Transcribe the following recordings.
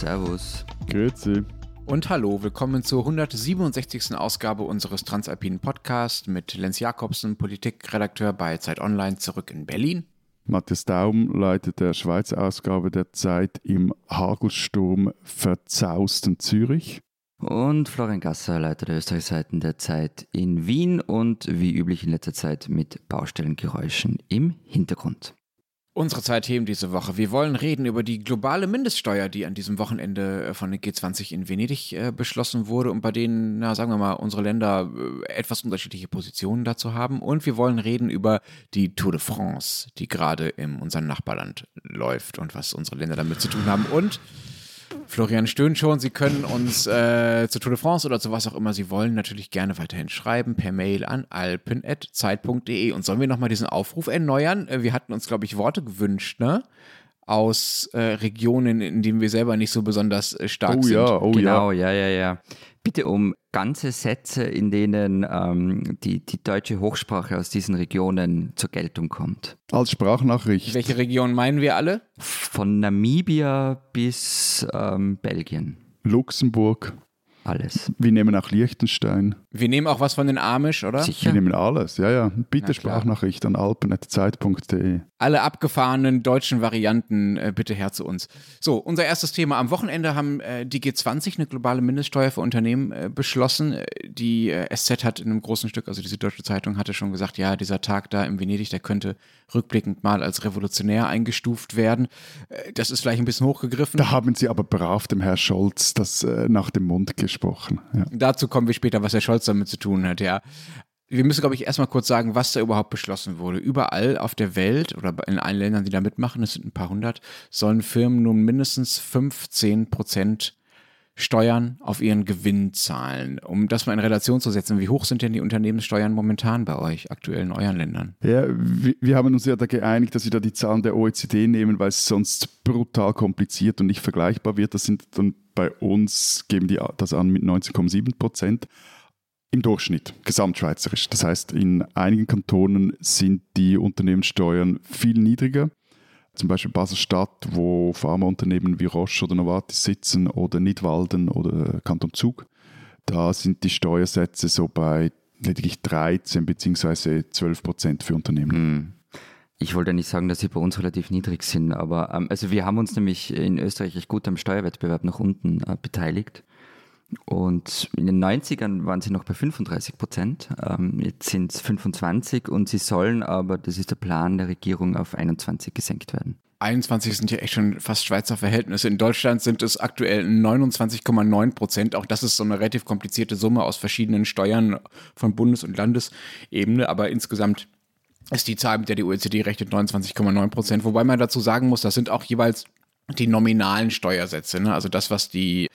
Servus. Grüezi. Und hallo, willkommen zur 167. Ausgabe unseres Transalpinen Podcasts mit Lenz Jakobsen, Politikredakteur bei Zeit Online, zurück in Berlin. Matthias Daum leitet der Schweizer Ausgabe der Zeit im Hagelsturm verzausten Zürich. Und Florian Gasser, Leiter der Österreichseiten der Zeit in Wien und wie üblich in letzter Zeit mit Baustellengeräuschen im Hintergrund. Unsere Zeitthemen diese Woche. Wir wollen reden über die globale Mindeststeuer, die an diesem Wochenende äh, von den G20 in Venedig äh, beschlossen wurde und bei denen, na, sagen wir mal, unsere Länder äh, etwas unterschiedliche Positionen dazu haben. Und wir wollen reden über die Tour de France, die gerade in unserem Nachbarland läuft und was unsere Länder damit zu tun haben. Und Florian stöhnt schon. Sie können uns äh, zu Tour de France oder zu was auch immer Sie wollen natürlich gerne weiterhin schreiben per Mail an alpen.zeit.de. Und sollen wir nochmal diesen Aufruf erneuern? Äh, wir hatten uns, glaube ich, Worte gewünscht, ne? Aus äh, Regionen, in denen wir selber nicht so besonders äh, stark oh, sind. Ja, oh genau, ja, ja, ja. Bitte um ganze Sätze, in denen ähm, die, die deutsche Hochsprache aus diesen Regionen zur Geltung kommt. Als Sprachnachricht. Welche Region meinen wir alle? Von Namibia bis ähm, Belgien. Luxemburg. Alles. Wir nehmen auch Liechtenstein. Wir nehmen auch was von den Amish, oder? Sicher. Wir nehmen alles, ja, ja. Bitte Na klar. Sprachnachricht an alpen.zeit.de. Alle abgefahrenen deutschen Varianten äh, bitte her zu uns. So, unser erstes Thema. Am Wochenende haben äh, die G20 eine globale Mindeststeuer für Unternehmen äh, beschlossen. Äh, Die äh, SZ hat in einem großen Stück, also diese deutsche Zeitung, hatte schon gesagt, ja, dieser Tag da in Venedig, der könnte rückblickend mal als revolutionär eingestuft werden. Äh, Das ist vielleicht ein bisschen hochgegriffen. Da haben Sie aber brav dem Herr Scholz das äh, nach dem Mund gesprochen. Ja. Dazu kommen wir später, was Herr Scholz damit zu tun hat, ja. Wir müssen, glaube ich, erstmal kurz sagen, was da überhaupt beschlossen wurde. Überall auf der Welt oder in allen Ländern, die da mitmachen, das sind ein paar hundert, sollen Firmen nun mindestens 15 Prozent Steuern auf ihren Gewinn zahlen. Um das mal in Relation zu setzen, wie hoch sind denn die Unternehmenssteuern momentan bei euch, aktuell in euren Ländern? Ja, wir, haben uns ja da geeinigt, dass wir da die Zahlen der OECD nehmen, weil es sonst brutal kompliziert und nicht vergleichbar wird. Das sind dann bei uns, geben die das an mit 19,7 Prozent im Durchschnitt, gesamtschweizerisch. Das heißt, in einigen Kantonen sind die Unternehmenssteuern viel niedriger. Zum Beispiel Basel-Stadt, wo Pharmaunternehmen wie Roche oder Novartis sitzen oder Nidwalden oder Kanton Zug. Da sind die Steuersätze so bei lediglich 13 bzw. 12 Prozent für Unternehmen. Hm. Ich wollte nicht sagen, dass sie bei uns relativ niedrig sind, aber ähm, also wir haben uns nämlich in Österreich recht gut am Steuerwettbewerb nach unten äh, beteiligt. Und in den 90ern waren sie noch bei 35 Prozent. Ähm, jetzt sind es 25 und sie sollen aber, das ist der Plan der Regierung, auf 21 gesenkt werden. 21 sind ja echt schon fast Schweizer Verhältnisse. In Deutschland sind es aktuell 29,9 Prozent. Auch das ist so eine relativ komplizierte Summe aus verschiedenen Steuern von Bundes- und Landesebene. Aber insgesamt ist die Zahl, mit der die OECD rechnet, 29,9 Prozent. Wobei man dazu sagen muss, das sind auch jeweils die nominalen Steuersätze. Ne? Also das, was die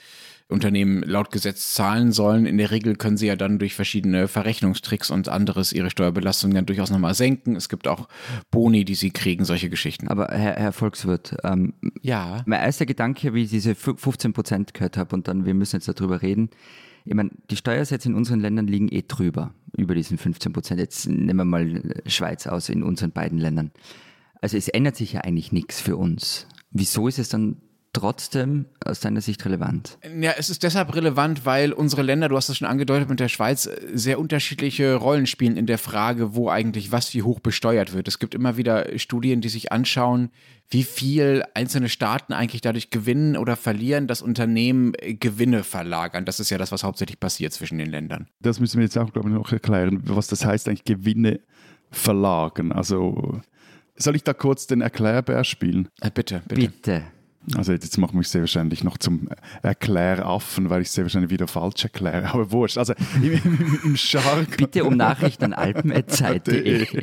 Unternehmen laut Gesetz zahlen sollen. In der Regel können sie ja dann durch verschiedene Verrechnungstricks und anderes ihre Steuerbelastung dann durchaus nochmal senken. Es gibt auch Boni, die sie kriegen, solche Geschichten. Aber Herr, Herr Volkswirt, ähm, Ja. mein erster Gedanke, wie ich diese 15 Prozent gehört habe und dann, wir müssen jetzt darüber reden. Ich meine, die Steuersätze in unseren Ländern liegen eh drüber, über diesen 15 Prozent. Jetzt nehmen wir mal Schweiz aus in unseren beiden Ländern. Also es ändert sich ja eigentlich nichts für uns. Wieso ist es dann trotzdem aus deiner Sicht relevant? Ja, es ist deshalb relevant, weil unsere Länder, du hast das schon angedeutet mit der Schweiz, sehr unterschiedliche Rollen spielen in der Frage, wo eigentlich was wie hoch besteuert wird. Es gibt immer wieder Studien, die sich anschauen, wie viel einzelne Staaten eigentlich dadurch gewinnen oder verlieren, dass Unternehmen Gewinne verlagern. Das ist ja das, was hauptsächlich passiert zwischen den Ländern. Das müssen wir jetzt auch, glaube ich, noch erklären, was das heißt, eigentlich Gewinne verlagern. Also, soll ich da kurz den Erklärbär spielen? Äh, bitte, bitte. Bitte. Also jetzt mache ich mich sehr wahrscheinlich noch zum Erkläraffen, weil ich sehr wahrscheinlich wieder falsch erkläre. Aber wurscht. Also im, im, im. Bitte um Nachrichten an alpen.zeit.de.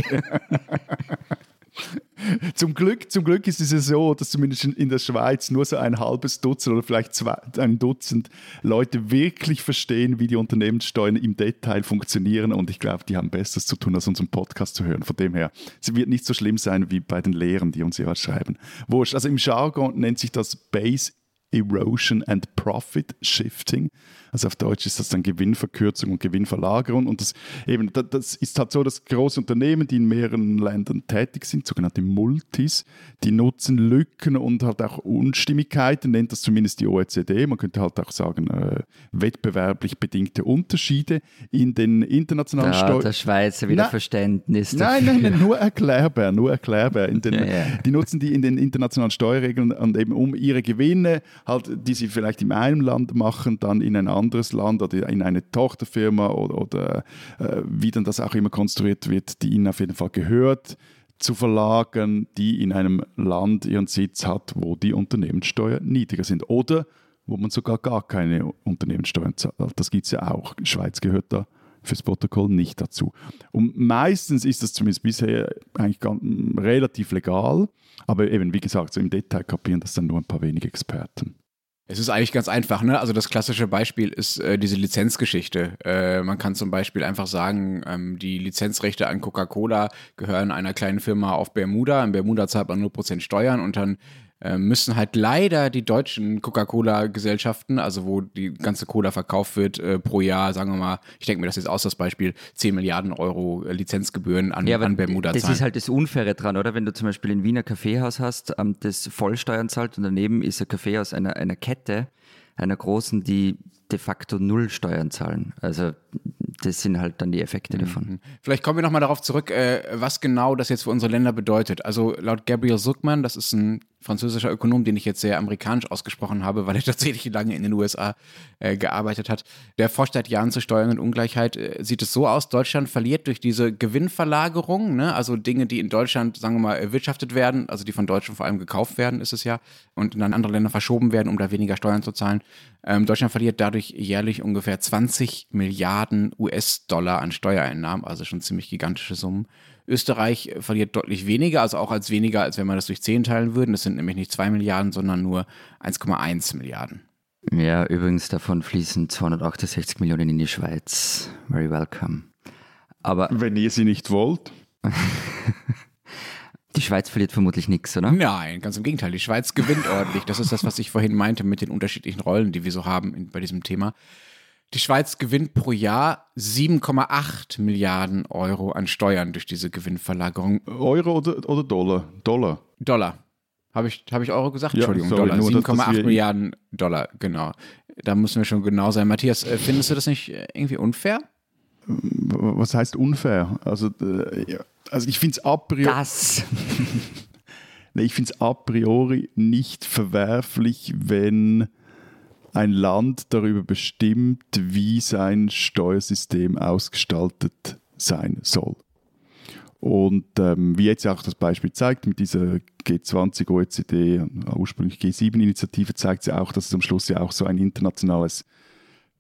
Zum Glück, zum Glück ist es ja so, dass zumindest in der Schweiz nur so ein halbes Dutzend oder vielleicht zwei, ein Dutzend Leute wirklich verstehen, wie die Unternehmenssteuern im Detail funktionieren. Und ich glaube, die haben Besseres zu tun, als unseren Podcast zu hören. Von dem her, es wird nicht so schlimm sein wie bei den Lehrern, die uns ja schreiben. Wurscht. Also im Jargon nennt sich das Base Erosion and Profit Shifting. Also auf Deutsch ist das dann Gewinnverkürzung und Gewinnverlagerung. Und das, eben, das ist halt so, dass große Unternehmen, die in mehreren Ländern tätig sind, sogenannte Multis, die nutzen Lücken und halt auch Unstimmigkeiten, nennt das zumindest die OECD. Man könnte halt auch sagen, äh, wettbewerblich bedingte Unterschiede in den internationalen Steuern. Der Schweizer wieder Verständnis. Nein, nein, nein, nur erklärbar, nur erklärbar. In den, ja, ja. Die nutzen die in den internationalen Steuerregeln und eben um ihre Gewinne, halt, die sie vielleicht in einem Land machen, dann in ein anderes Land oder in eine Tochterfirma oder, oder äh, wie dann das auch immer konstruiert wird, die ihnen auf jeden Fall gehört, zu verlagern, die in einem Land ihren Sitz hat, wo die Unternehmenssteuer niedriger sind oder wo man sogar gar keine Unternehmenssteuern zahlt. Das gibt es ja auch. Die Schweiz gehört da fürs Protokoll nicht dazu. Und meistens ist das zumindest bisher eigentlich ganz, relativ legal, aber eben, wie gesagt, so im Detail kapieren das dann nur ein paar wenige Experten. Es ist eigentlich ganz einfach, ne? Also das klassische Beispiel ist äh, diese Lizenzgeschichte. Äh, man kann zum Beispiel einfach sagen, ähm, die Lizenzrechte an Coca-Cola gehören einer kleinen Firma auf Bermuda. In Bermuda zahlt man nur Prozent Steuern und dann müssen halt leider die deutschen Coca-Cola-Gesellschaften, also wo die ganze Cola verkauft wird, äh, pro Jahr, sagen wir mal, ich denke mir das jetzt aus, das Beispiel, 10 Milliarden Euro äh, Lizenzgebühren an, ja, an Bermuda Das zahlen. ist halt das Unfaire dran, oder? Wenn du zum Beispiel in Wiener Kaffeehaus hast, ähm, das Vollsteuern zahlt und daneben ist ein Kaffeehaus einer, einer Kette, einer großen, die de facto null Steuern zahlen. Also das sind halt dann die Effekte davon. Mhm. Vielleicht kommen wir nochmal darauf zurück, äh, was genau das jetzt für unsere Länder bedeutet. Also laut Gabriel Zuckman, das ist ein französischer Ökonom, den ich jetzt sehr amerikanisch ausgesprochen habe, weil er tatsächlich lange in den USA äh, gearbeitet hat, der forscht seit Jahren zur Steuern und Ungleichheit. Äh, sieht es so aus, Deutschland verliert durch diese Gewinnverlagerung, ne? also Dinge, die in Deutschland, sagen wir mal, erwirtschaftet werden, also die von Deutschen vor allem gekauft werden, ist es ja, und in andere Länder verschoben werden, um da weniger Steuern zu zahlen. Ähm, Deutschland verliert dadurch jährlich ungefähr 20 Milliarden US-Dollar an Steuereinnahmen, also schon ziemlich gigantische Summen. Österreich verliert deutlich weniger, also auch als weniger, als wenn wir das durch 10 teilen würden. Das sind nämlich nicht 2 Milliarden, sondern nur 1,1 Milliarden. Ja, übrigens davon fließen 268 Millionen in die Schweiz. Very welcome. Aber wenn ihr sie nicht wollt. Die Schweiz verliert vermutlich nichts, oder? Nein, ganz im Gegenteil. Die Schweiz gewinnt ordentlich. Das ist das, was ich vorhin meinte mit den unterschiedlichen Rollen, die wir so haben in, bei diesem Thema. Die Schweiz gewinnt pro Jahr 7,8 Milliarden Euro an Steuern durch diese Gewinnverlagerung. Euro oder, oder Dollar? Dollar. Dollar. Habe ich, hab ich Euro gesagt? Ja, Entschuldigung, sorry, Dollar. 7,8 Milliarden Dollar, genau. Da müssen wir schon genau sein. Matthias, äh, findest du das nicht äh, irgendwie unfair? Was heißt unfair? Also, äh, also ich finde es a priori. Das. nee, ich finde es a priori nicht verwerflich, wenn ein Land darüber bestimmt, wie sein Steuersystem ausgestaltet sein soll. Und ähm, wie jetzt auch das Beispiel zeigt, mit dieser G20 OECD, ursprünglich G7-Initiative, zeigt sie auch, dass es am Schluss ja auch so ein internationales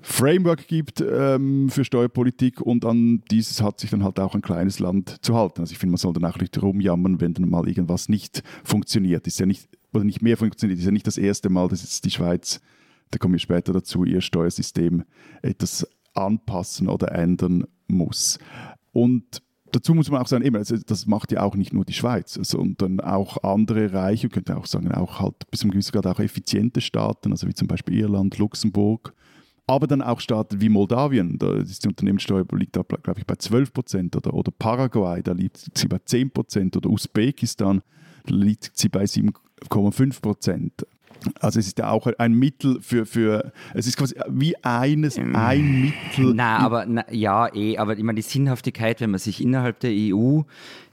Framework gibt ähm, für Steuerpolitik und an dieses hat sich dann halt auch ein kleines Land zu halten. Also ich finde, man soll dann auch nicht rumjammern, wenn dann mal irgendwas nicht funktioniert. Ist ja nicht, oder nicht mehr funktioniert. Ist ja nicht das erste Mal, dass jetzt die Schweiz, da kommen wir später dazu, ihr Steuersystem etwas anpassen oder ändern muss. Und dazu muss man auch sagen, eben, also das macht ja auch nicht nur die Schweiz, sondern auch andere reiche, könnte auch sagen, auch halt bis zum gewissen Grad auch effiziente Staaten, also wie zum Beispiel Irland, Luxemburg, aber dann auch Staaten wie Moldawien, da ist die Unternehmenssteuer liegt da, glaube ich, bei 12 Prozent oder, oder Paraguay, da liegt sie bei 10 Prozent oder Usbekistan, da liegt sie bei 7,5 Prozent. Also es ist ja auch ein Mittel für, für es ist quasi wie eines, ein Mittel. Na, aber na, ja, eh, aber ich meine, die Sinnhaftigkeit, wenn man sich innerhalb der EU,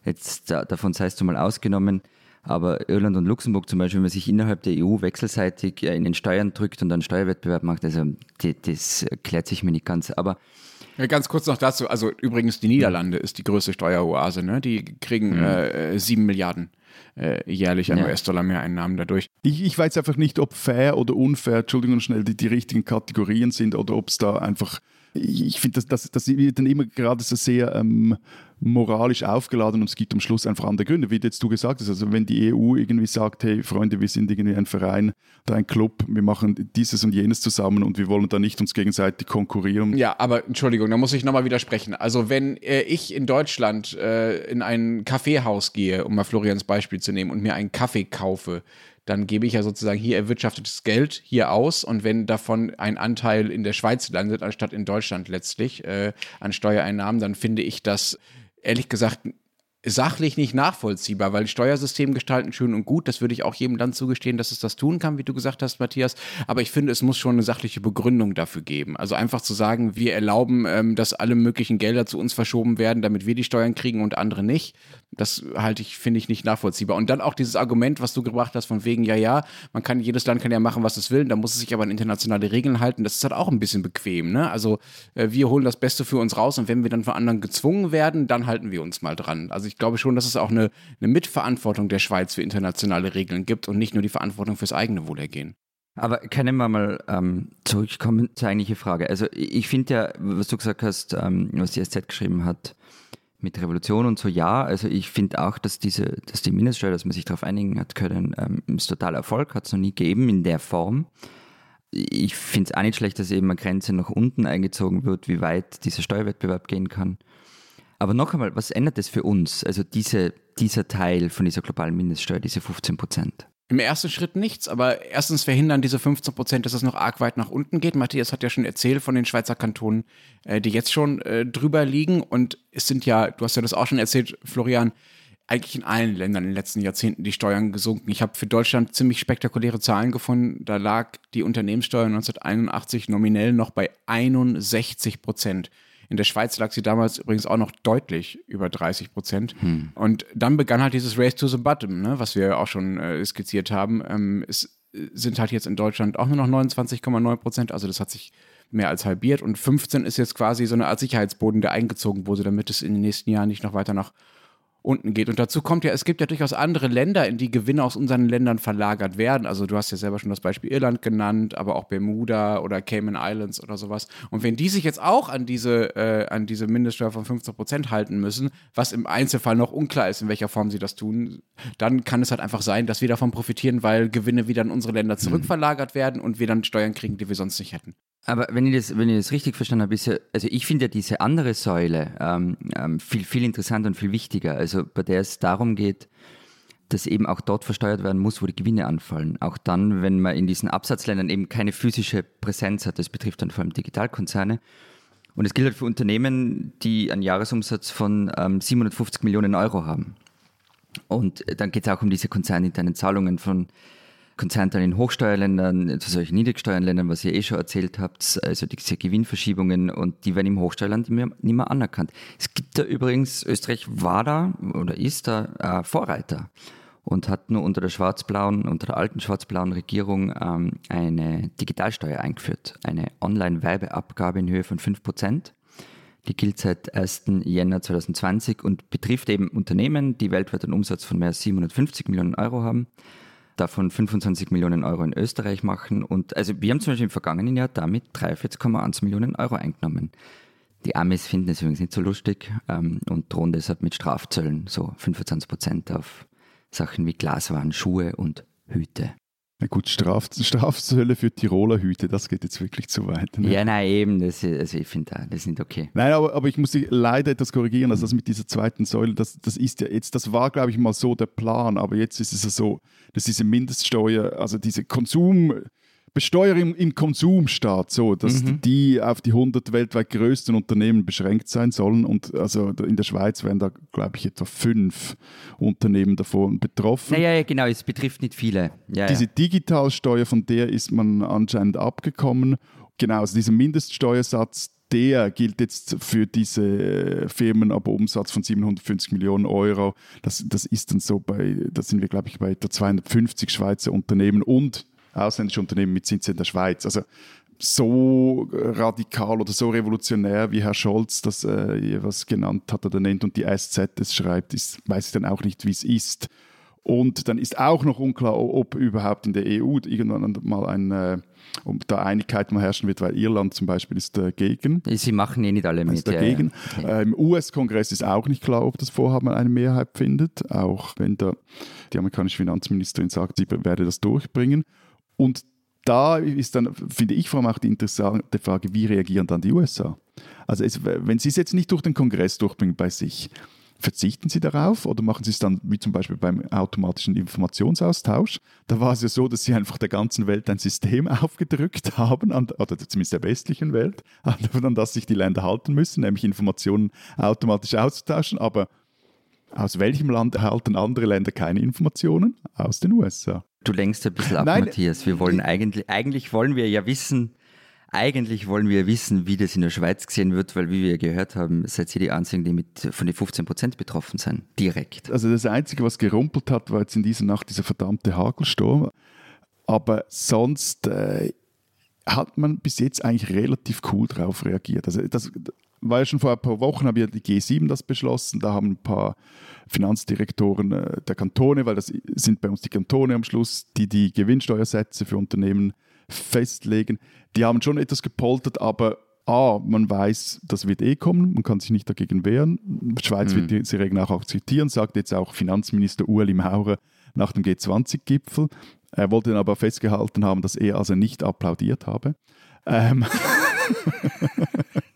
jetzt davon sei es mal ausgenommen, aber Irland und Luxemburg zum Beispiel, wenn man sich innerhalb der EU wechselseitig in den Steuern drückt und dann Steuerwettbewerb macht, also die, das klärt sich mir nicht ganz. Aber ja, ganz kurz noch dazu, also übrigens die Niederlande ist die größte Steueroase, ne? Die kriegen mhm. äh, 7 Milliarden äh, jährlich an ja. US-Dollar mehr Einnahmen dadurch. Ich, ich weiß einfach nicht, ob fair oder unfair, Entschuldigung schnell, die, die richtigen Kategorien sind oder ob es da einfach ich, finde, das, das, das wird dann immer gerade so sehr ähm, moralisch aufgeladen und es gibt am Schluss einfach andere Gründe, wie jetzt du gesagt hast. Also wenn die EU irgendwie sagt, hey Freunde, wir sind irgendwie ein Verein oder ein Club, wir machen dieses und jenes zusammen und wir wollen da nicht uns gegenseitig konkurrieren. Ja, aber Entschuldigung, da muss ich nochmal widersprechen. Also wenn äh, ich in Deutschland äh, in ein Kaffeehaus gehe, um mal Florians Beispiel zu nehmen, und mir einen Kaffee kaufe, dann gebe ich ja sozusagen hier erwirtschaftetes Geld hier aus. Und wenn davon ein Anteil in der Schweiz landet, anstatt in Deutschland letztlich äh, an Steuereinnahmen, dann finde ich das ehrlich gesagt sachlich nicht nachvollziehbar, weil Steuersystem gestalten schön und gut, das würde ich auch jedem Land zugestehen, dass es das tun kann, wie du gesagt hast, Matthias, aber ich finde, es muss schon eine sachliche Begründung dafür geben. Also einfach zu sagen, wir erlauben, ähm, dass alle möglichen Gelder zu uns verschoben werden, damit wir die Steuern kriegen und andere nicht, das halte ich, finde ich nicht nachvollziehbar. Und dann auch dieses Argument, was du gebracht hast, von wegen, ja, ja, man kann, jedes Land kann ja machen, was es will, da muss es sich aber an internationale Regeln halten. Das ist halt auch ein bisschen bequem, ne? Also äh, wir holen das Beste für uns raus und wenn wir dann von anderen gezwungen werden, dann halten wir uns mal dran. Also ich glaube schon, dass es auch eine, eine Mitverantwortung der Schweiz für internationale Regeln gibt und nicht nur die Verantwortung fürs eigene Wohlergehen. Aber können wir mal ähm, zurückkommen zur eigentlichen Frage? Also ich finde ja, was du gesagt hast, ähm, was die SZ geschrieben hat, mit Revolution und so, ja, also ich finde auch, dass diese, dass die Mindeststeuer, dass man sich darauf einigen hat können, ähm, ist total Erfolg, hat es noch nie gegeben in der Form. Ich finde es auch nicht schlecht, dass eben eine Grenze nach unten eingezogen wird, wie weit dieser Steuerwettbewerb gehen kann. Aber noch einmal, was ändert das für uns? Also diese, dieser Teil von dieser globalen Mindeststeuer, diese 15 Prozent. Im ersten Schritt nichts, aber erstens verhindern diese 15 Prozent, dass es noch arg weit nach unten geht. Matthias hat ja schon erzählt von den Schweizer Kantonen, äh, die jetzt schon äh, drüber liegen. Und es sind ja, du hast ja das auch schon erzählt, Florian, eigentlich in allen Ländern in den letzten Jahrzehnten die Steuern gesunken. Ich habe für Deutschland ziemlich spektakuläre Zahlen gefunden. Da lag die Unternehmenssteuer 1981 nominell noch bei 61 Prozent. In der Schweiz lag sie damals übrigens auch noch deutlich über 30 Prozent. Hm. Und dann begann halt dieses Race to the Bottom, ne, was wir auch schon äh, skizziert haben. Ähm, es sind halt jetzt in Deutschland auch nur noch 29,9 Prozent. Also das hat sich mehr als halbiert. Und 15 ist jetzt quasi so eine Art Sicherheitsboden, der eingezogen wurde, damit es in den nächsten Jahren nicht noch weiter nach unten geht. Und dazu kommt ja, es gibt ja durchaus andere Länder, in die Gewinne aus unseren Ländern verlagert werden. Also du hast ja selber schon das Beispiel Irland genannt, aber auch Bermuda oder Cayman Islands oder sowas. Und wenn die sich jetzt auch an diese, äh, an diese Mindeststeuer von 15 Prozent halten müssen, was im Einzelfall noch unklar ist, in welcher Form sie das tun, dann kann es halt einfach sein, dass wir davon profitieren, weil Gewinne wieder in unsere Länder zurückverlagert werden und wir dann Steuern kriegen, die wir sonst nicht hätten. Aber wenn ich das, wenn ich das richtig verstanden habe, ist ja, also ich finde ja diese andere Säule ähm, ähm, viel, viel interessanter und viel wichtiger. Also bei der es darum geht, dass eben auch dort versteuert werden muss, wo die Gewinne anfallen. Auch dann, wenn man in diesen Absatzländern eben keine physische Präsenz hat. Das betrifft dann vor allem Digitalkonzerne. Und es gilt halt für Unternehmen, die einen Jahresumsatz von ähm, 750 Millionen Euro haben. Und dann geht es auch um diese konzerninternen Zahlungen von Konzerne in Hochsteuerländern, zu solchen Niedrigsteuerländern, was ihr eh schon erzählt habt, also diese Gewinnverschiebungen und die werden im Hochsteuerland nicht mehr, anerkannt. Es gibt da übrigens, Österreich war da oder ist da äh, Vorreiter und hat nur unter der schwarz-blauen, unter der alten schwarz-blauen Regierung ähm, eine Digitalsteuer eingeführt, eine Online-Werbeabgabe in Höhe von 5%. Die gilt seit 1. Jänner 2020 und betrifft eben Unternehmen, die weltweit einen Umsatz von mehr als 750 Millionen Euro haben davon 25 Millionen Euro in Österreich machen. Und also wir haben zum Beispiel im vergangenen Jahr damit 43,1 Millionen Euro eingenommen. Die Amis finden es übrigens nicht so lustig ähm, und drohen deshalb mit Strafzöllen, so 25 Prozent auf Sachen wie Glaswaren, Schuhe und Hüte. Na gut, Straf, Strafzölle für Tiroler Hüte, das geht jetzt wirklich zu weit. Ne? Ja, nein, eben, das, also ich finde, das ist nicht okay. Nein, aber, aber ich muss dich leider etwas korrigieren, also das mit dieser zweiten Säule, das, das ist ja jetzt, das war, glaube ich, mal so der Plan, aber jetzt ist es ja so, dass diese Mindeststeuer, also diese Konsum, Besteuerung im Konsumstaat, so, dass mhm. die auf die 100 weltweit größten Unternehmen beschränkt sein sollen. Und also in der Schweiz wären da, glaube ich, etwa fünf Unternehmen davon betroffen. Naja, ja, genau, es betrifft nicht viele. Ja, Diese ja. Digitalsteuer, von der ist man anscheinend abgekommen. Genau, also dieser Mindeststeuersatz, der gilt jetzt für diese Firmen ab Umsatz von 750 Millionen Euro. Das, das ist dann so bei, da sind wir, glaube ich, bei etwa 250 Schweizer Unternehmen und ausländische Unternehmen mit Sitz in der Schweiz. Also so radikal oder so revolutionär, wie Herr Scholz das äh, was genannt hat oder nennt und die SZ es schreibt, ist, weiß ich dann auch nicht, wie es ist. Und dann ist auch noch unklar, ob überhaupt in der EU irgendwann mal ein, äh, ob da Einigkeit mal herrschen wird, weil Irland zum Beispiel ist dagegen. Sie machen eh nicht alle mit. Ist dagegen. Ja, ja. Okay. Äh, Im US-Kongress ist auch nicht klar, ob das Vorhaben eine Mehrheit findet, auch wenn da die amerikanische Finanzministerin sagt, sie werde das durchbringen. Und da ist dann, finde ich, vor allem auch die interessante Frage, wie reagieren dann die USA? Also es, wenn sie es jetzt nicht durch den Kongress durchbringen bei sich, Verzichten Sie darauf oder machen Sie es dann wie zum Beispiel beim automatischen Informationsaustausch? Da war es ja so, dass Sie einfach der ganzen Welt ein System aufgedrückt haben, an, oder zumindest der westlichen Welt, an das sich die Länder halten müssen, nämlich Informationen automatisch auszutauschen. Aber aus welchem Land erhalten andere Länder keine Informationen? Aus den USA. Du lenkst ein bisschen ab, Nein, Matthias. Wir wollen eigentlich, eigentlich wollen wir ja wissen, eigentlich wollen wir wissen, wie das in der Schweiz gesehen wird, weil, wie wir gehört haben, seid ihr die Einzigen, die mit, von den 15 Prozent betroffen sind. Direkt. Also das Einzige, was gerumpelt hat, war jetzt in dieser Nacht dieser verdammte Hagelsturm. Aber sonst äh, hat man bis jetzt eigentlich relativ cool darauf reagiert. Also das ja schon vor ein paar Wochen, haben ja die G7 das beschlossen. Da haben ein paar Finanzdirektoren äh, der Kantone, weil das sind bei uns die Kantone am Schluss, die die Gewinnsteuersätze für Unternehmen festlegen. Die haben schon etwas gepoltert, aber A, man weiß, das wird eh kommen, man kann sich nicht dagegen wehren. Die Schweiz mhm. wird diese Regeln auch akzeptieren, sagt jetzt auch Finanzminister Ueli Maurer nach dem G20-Gipfel. Er wollte dann aber festgehalten haben, dass er also nicht applaudiert habe. Ähm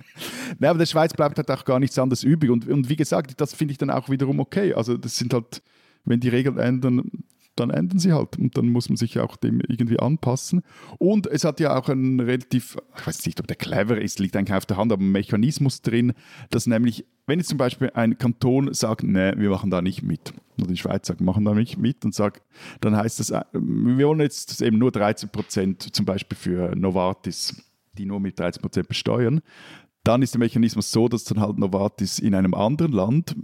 Nein, aber der Schweiz bleibt halt auch gar nichts anderes übrig. Und, und wie gesagt, das finde ich dann auch wiederum okay. Also das sind halt, wenn die Regeln ändern, dann ändern sie halt und dann muss man sich auch dem irgendwie anpassen. Und es hat ja auch ein relativ, ich weiß nicht, ob der clever ist, liegt eigentlich auf der Hand, aber ein Mechanismus drin, dass nämlich, wenn jetzt zum Beispiel ein Kanton sagt, nee, wir machen da nicht mit, oder die Schweiz sagt, machen da nicht mit und sagt, dann heißt das, wir wollen jetzt eben nur 13 Prozent zum Beispiel für Novartis, die nur mit 13 Prozent besteuern, dann ist der Mechanismus so, dass dann halt Novartis in einem anderen Land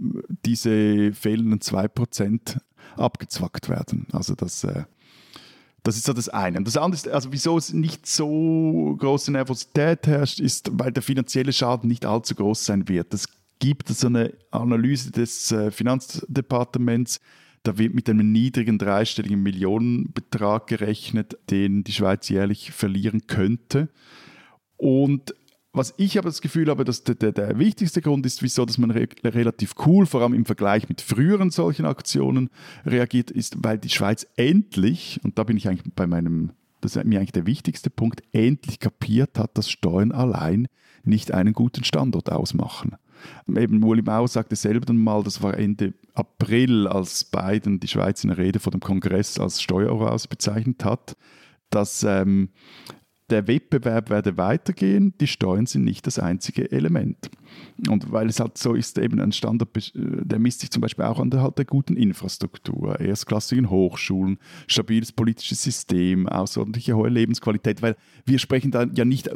diese fehlenden 2% abgezwackt werden. Also das, äh, das ist so das eine. Und das andere ist, also wieso es nicht so große Nervosität herrscht, ist, weil der finanzielle Schaden nicht allzu groß sein wird. Es gibt so eine Analyse des äh, Finanzdepartements, da wird mit einem niedrigen dreistelligen Millionenbetrag gerechnet, den die Schweiz jährlich verlieren könnte. Und was ich aber das Gefühl habe, dass der, der, der wichtigste Grund ist, wieso dass man re relativ cool, vor allem im Vergleich mit früheren solchen Aktionen reagiert, ist, weil die Schweiz endlich, und da bin ich eigentlich bei meinem, das ist mir eigentlich der wichtigste Punkt, endlich kapiert hat, dass Steuern allein nicht einen guten Standort ausmachen. Eben Uli Mauer sagte selber dann mal, das war Ende April, als Biden die Schweiz in einer Rede vor dem Kongress als Steueroasis bezeichnet hat, dass ähm, der Wettbewerb werde weitergehen, die Steuern sind nicht das einzige Element. Und weil es halt so ist, eben ein Standard, äh, der misst sich zum Beispiel auch an der, halt der guten Infrastruktur, erstklassigen Hochschulen, stabiles politisches System, außerordentliche hohe Lebensqualität, weil wir sprechen da ja nicht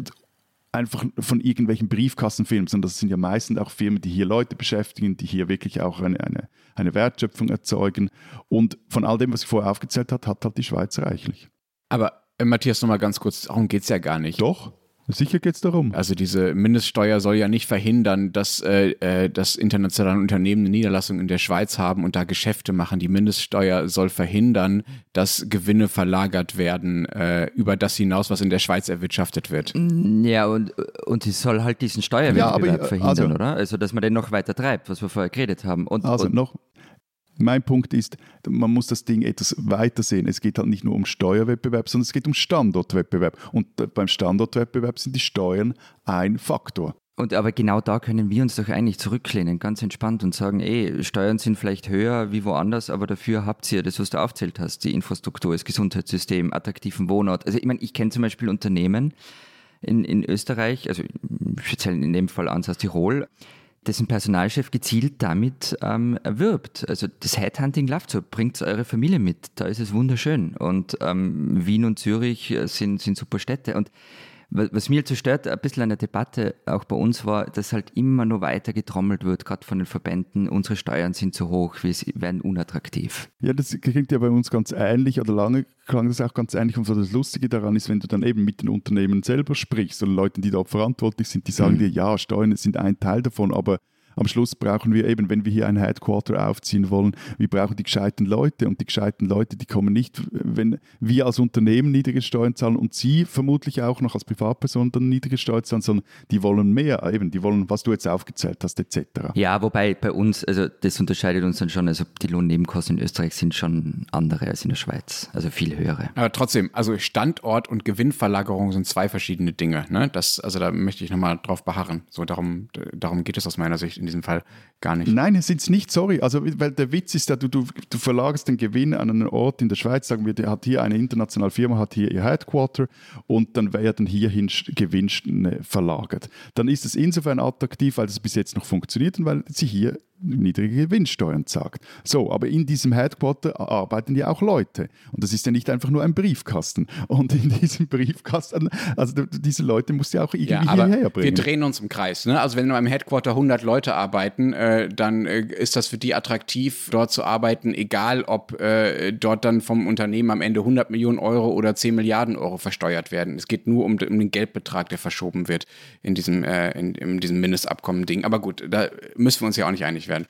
einfach von irgendwelchen Briefkassenfirmen, sondern das sind ja meistens auch Firmen, die hier Leute beschäftigen, die hier wirklich auch eine, eine, eine Wertschöpfung erzeugen. Und von all dem, was ich vorher aufgezählt habe, hat halt die Schweiz reichlich. Aber äh, Matthias, nochmal ganz kurz, darum geht es ja gar nicht. Doch. Sicher geht es darum. Also diese Mindeststeuer soll ja nicht verhindern, dass, äh, äh, dass internationale Unternehmen eine Niederlassung in der Schweiz haben und da Geschäfte machen. Die Mindeststeuer soll verhindern, dass Gewinne verlagert werden äh, über das hinaus, was in der Schweiz erwirtschaftet wird. Mm, ja, und, und sie soll halt diesen Steuerwettbewerb ja, verhindern, also, oder? Also, dass man den noch weiter treibt, was wir vorher geredet haben. Und, also und noch, mein Punkt ist, man muss das Ding etwas weiter sehen. Es geht halt nicht nur um Steuerwettbewerb, sondern es geht um Standortwettbewerb. Und beim Standortwettbewerb sind die Steuern ein Faktor. Und aber genau da können wir uns doch eigentlich zurücklehnen, ganz entspannt und sagen, ey, Steuern sind vielleicht höher wie woanders, aber dafür habt ihr das, was du aufzählt hast, die Infrastruktur, das Gesundheitssystem, attraktiven Wohnort. Also ich meine, ich kenne zum Beispiel Unternehmen in, in Österreich, also speziell in dem Fall Ansatz Tirol, dessen Personalchef gezielt damit ähm, wirbt. Also das Headhunting läuft so, bringt eure Familie mit, da ist es wunderschön. Und ähm, Wien und Zürich äh, sind, sind super Städte. Und was mir zu stört, ein bisschen an der Debatte auch bei uns war, dass halt immer nur weiter getrommelt wird, gerade von den Verbänden, unsere Steuern sind zu hoch, wir werden unattraktiv. Ja, das klingt ja bei uns ganz ähnlich oder lange klang das auch ganz ähnlich und so das Lustige daran ist, wenn du dann eben mit den Unternehmen selber sprichst oder Leuten, die dort verantwortlich sind, die sagen mhm. dir, ja, Steuern sind ein Teil davon, aber am Schluss brauchen wir eben, wenn wir hier ein Headquarter aufziehen wollen, wir brauchen die gescheiten Leute und die gescheiten Leute, die kommen nicht, wenn wir als Unternehmen niedrige Steuern zahlen und Sie vermutlich auch noch als Privatperson dann niedrige Steuern zahlen, sondern die wollen mehr, eben, die wollen, was du jetzt aufgezählt hast, etc. Ja, wobei bei uns, also das unterscheidet uns dann schon, also die Lohnnebenkosten in Österreich sind schon andere als in der Schweiz, also viel höhere. Aber trotzdem, also Standort und Gewinnverlagerung sind zwei verschiedene Dinge. Ne? Das, also da möchte ich nochmal drauf beharren. So darum, darum geht es aus meiner Sicht in diesem Fall gar nicht. Nein, es sind nicht, sorry. Also, weil der Witz ist ja, du, du, du verlagerst den Gewinn an einen Ort in der Schweiz, sagen wir, der hat hier eine internationale Firma, hat hier ihr Headquarter und dann werden hierhin Gewinne verlagert. Dann ist es insofern attraktiv, weil es bis jetzt noch funktioniert und weil sie hier niedrige Gewinnsteuern sagt. So, aber in diesem Headquarter arbeiten ja auch Leute. Und das ist ja nicht einfach nur ein Briefkasten. Und in diesem Briefkasten, also diese Leute musst du ja auch irgendwie ja, hierher bringen. Wir drehen uns im Kreis. Ne? Also wenn in einem Headquarter 100 Leute arbeiten, äh, dann äh, ist das für die attraktiv, dort zu arbeiten, egal ob äh, dort dann vom Unternehmen am Ende 100 Millionen Euro oder 10 Milliarden Euro versteuert werden. Es geht nur um, um den Geldbetrag, der verschoben wird in diesem, äh, in, in diesem Mindestabkommen-Ding. Aber gut, da müssen wir uns ja auch nicht einig werden werden.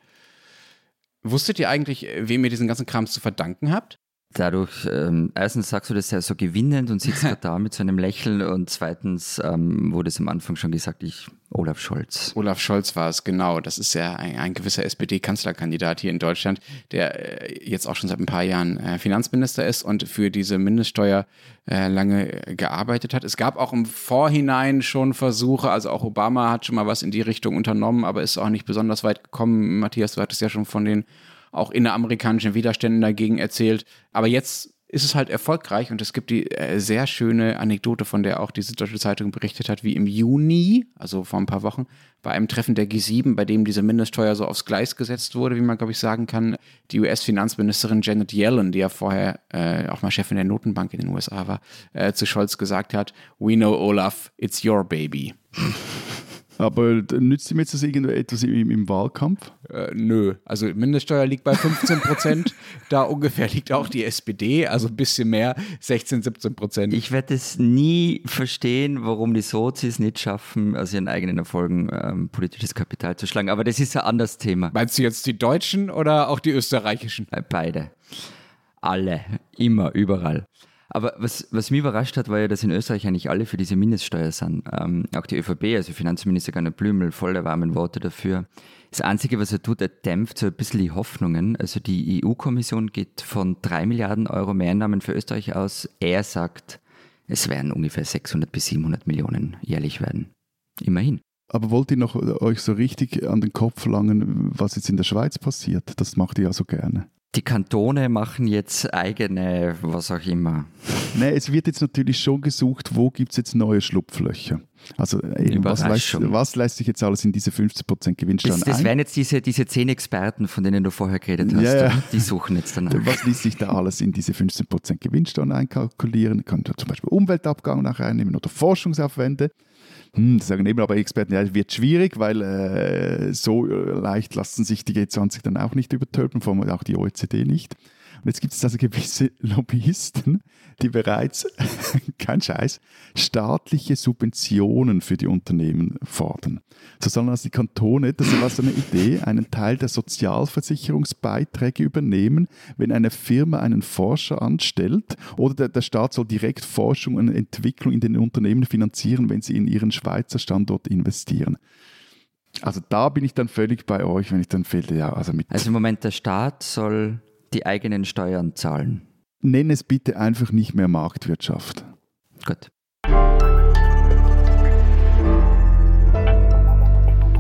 Wusstet ihr eigentlich, wem ihr diesen ganzen Kram zu verdanken habt? Dadurch, ähm, erstens sagst du das ja so gewinnend und sitzt da mit so einem Lächeln und zweitens ähm, wurde es am Anfang schon gesagt, ich, Olaf Scholz. Olaf Scholz war es, genau. Das ist ja ein, ein gewisser SPD-Kanzlerkandidat hier in Deutschland, der äh, jetzt auch schon seit ein paar Jahren äh, Finanzminister ist und für diese Mindeststeuer äh, lange gearbeitet hat. Es gab auch im Vorhinein schon Versuche, also auch Obama hat schon mal was in die Richtung unternommen, aber ist auch nicht besonders weit gekommen. Matthias, du hattest ja schon von den auch inneramerikanischen Widerständen dagegen erzählt. Aber jetzt ist es halt erfolgreich und es gibt die äh, sehr schöne Anekdote, von der auch die Süddeutsche Zeitung berichtet hat, wie im Juni, also vor ein paar Wochen, bei einem Treffen der G7, bei dem diese Mindeststeuer so aufs Gleis gesetzt wurde, wie man, glaube ich, sagen kann, die US-Finanzministerin Janet Yellen, die ja vorher äh, auch mal Chefin der Notenbank in den USA war, äh, zu Scholz gesagt hat, We know Olaf, it's your baby. Aber nützt ihm jetzt das irgendetwas im, im Wahlkampf? Äh, nö. Also Mindeststeuer liegt bei 15 Prozent. da ungefähr liegt auch die SPD, also ein bisschen mehr, 16, 17 Prozent. Ich werde es nie verstehen, warum die Sozis nicht schaffen, aus ihren eigenen Erfolgen ähm, politisches Kapital zu schlagen. Aber das ist ein anderes Thema. Meinst du jetzt die Deutschen oder auch die österreichischen? Äh, beide. Alle. Immer, überall. Aber was, was mich überrascht hat, war ja, dass in Österreich eigentlich alle für diese Mindeststeuer sind. Ähm, auch die ÖVP, also Finanzminister Gernot Blümel, voll der warmen Worte dafür. Das Einzige, was er tut, er dämpft so ein bisschen die Hoffnungen. Also die EU-Kommission geht von drei Milliarden Euro Mehreinnahmen für Österreich aus. Er sagt, es werden ungefähr 600 bis 700 Millionen jährlich werden. Immerhin. Aber wollt ihr noch euch so richtig an den Kopf langen, was jetzt in der Schweiz passiert? Das macht ihr ja so gerne. Die Kantone machen jetzt eigene, was auch immer. Nee, es wird jetzt natürlich schon gesucht, wo gibt es jetzt neue Schlupflöcher. Also eben, was, lässt, was lässt sich jetzt alles in diese 15% Gewinnsteuer Das, das wären jetzt diese, diese zehn Experten, von denen du vorher geredet hast. Ja, ja. Die suchen jetzt danach. Was lässt sich da alles in diese 15% Gewinnsteuer einkalkulieren? Kann zum Beispiel Umweltabgang nach reinnehmen oder Forschungsaufwände. Hm, das sagen eben aber Experten, ja, wird schwierig, weil äh, so leicht lassen sich die G20 dann auch nicht übertölpen, vor allem auch die OECD nicht. Und jetzt gibt es also gewisse Lobbyisten, die bereits, kein Scheiß, staatliche Subventionen für die Unternehmen fordern. So sollen also die Kantone, das war so eine Idee, einen Teil der Sozialversicherungsbeiträge übernehmen, wenn eine Firma einen Forscher anstellt oder der, der Staat soll direkt Forschung und Entwicklung in den Unternehmen finanzieren, wenn sie in ihren Schweizer Standort investieren. Also da bin ich dann völlig bei euch, wenn ich dann fehle, ja, also mit. Also im Moment, der Staat soll die eigenen Steuern zahlen. Nenn es bitte einfach nicht mehr Marktwirtschaft. Gut.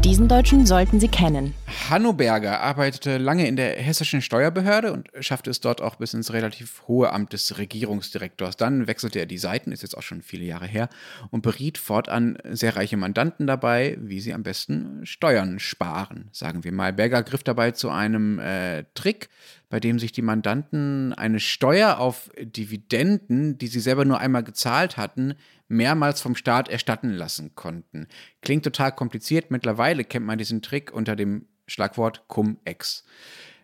Diesen Deutschen sollten Sie kennen. Hanno Berger arbeitete lange in der hessischen Steuerbehörde und schaffte es dort auch bis ins relativ hohe Amt des Regierungsdirektors. Dann wechselte er die Seiten, ist jetzt auch schon viele Jahre her, und beriet fortan sehr reiche Mandanten dabei, wie sie am besten Steuern sparen, sagen wir mal. Berger griff dabei zu einem äh, Trick, bei dem sich die Mandanten eine Steuer auf Dividenden, die sie selber nur einmal gezahlt hatten, mehrmals vom Staat erstatten lassen konnten. Klingt total kompliziert. Mittlerweile kennt man diesen Trick unter dem Schlagwort Cum-Ex.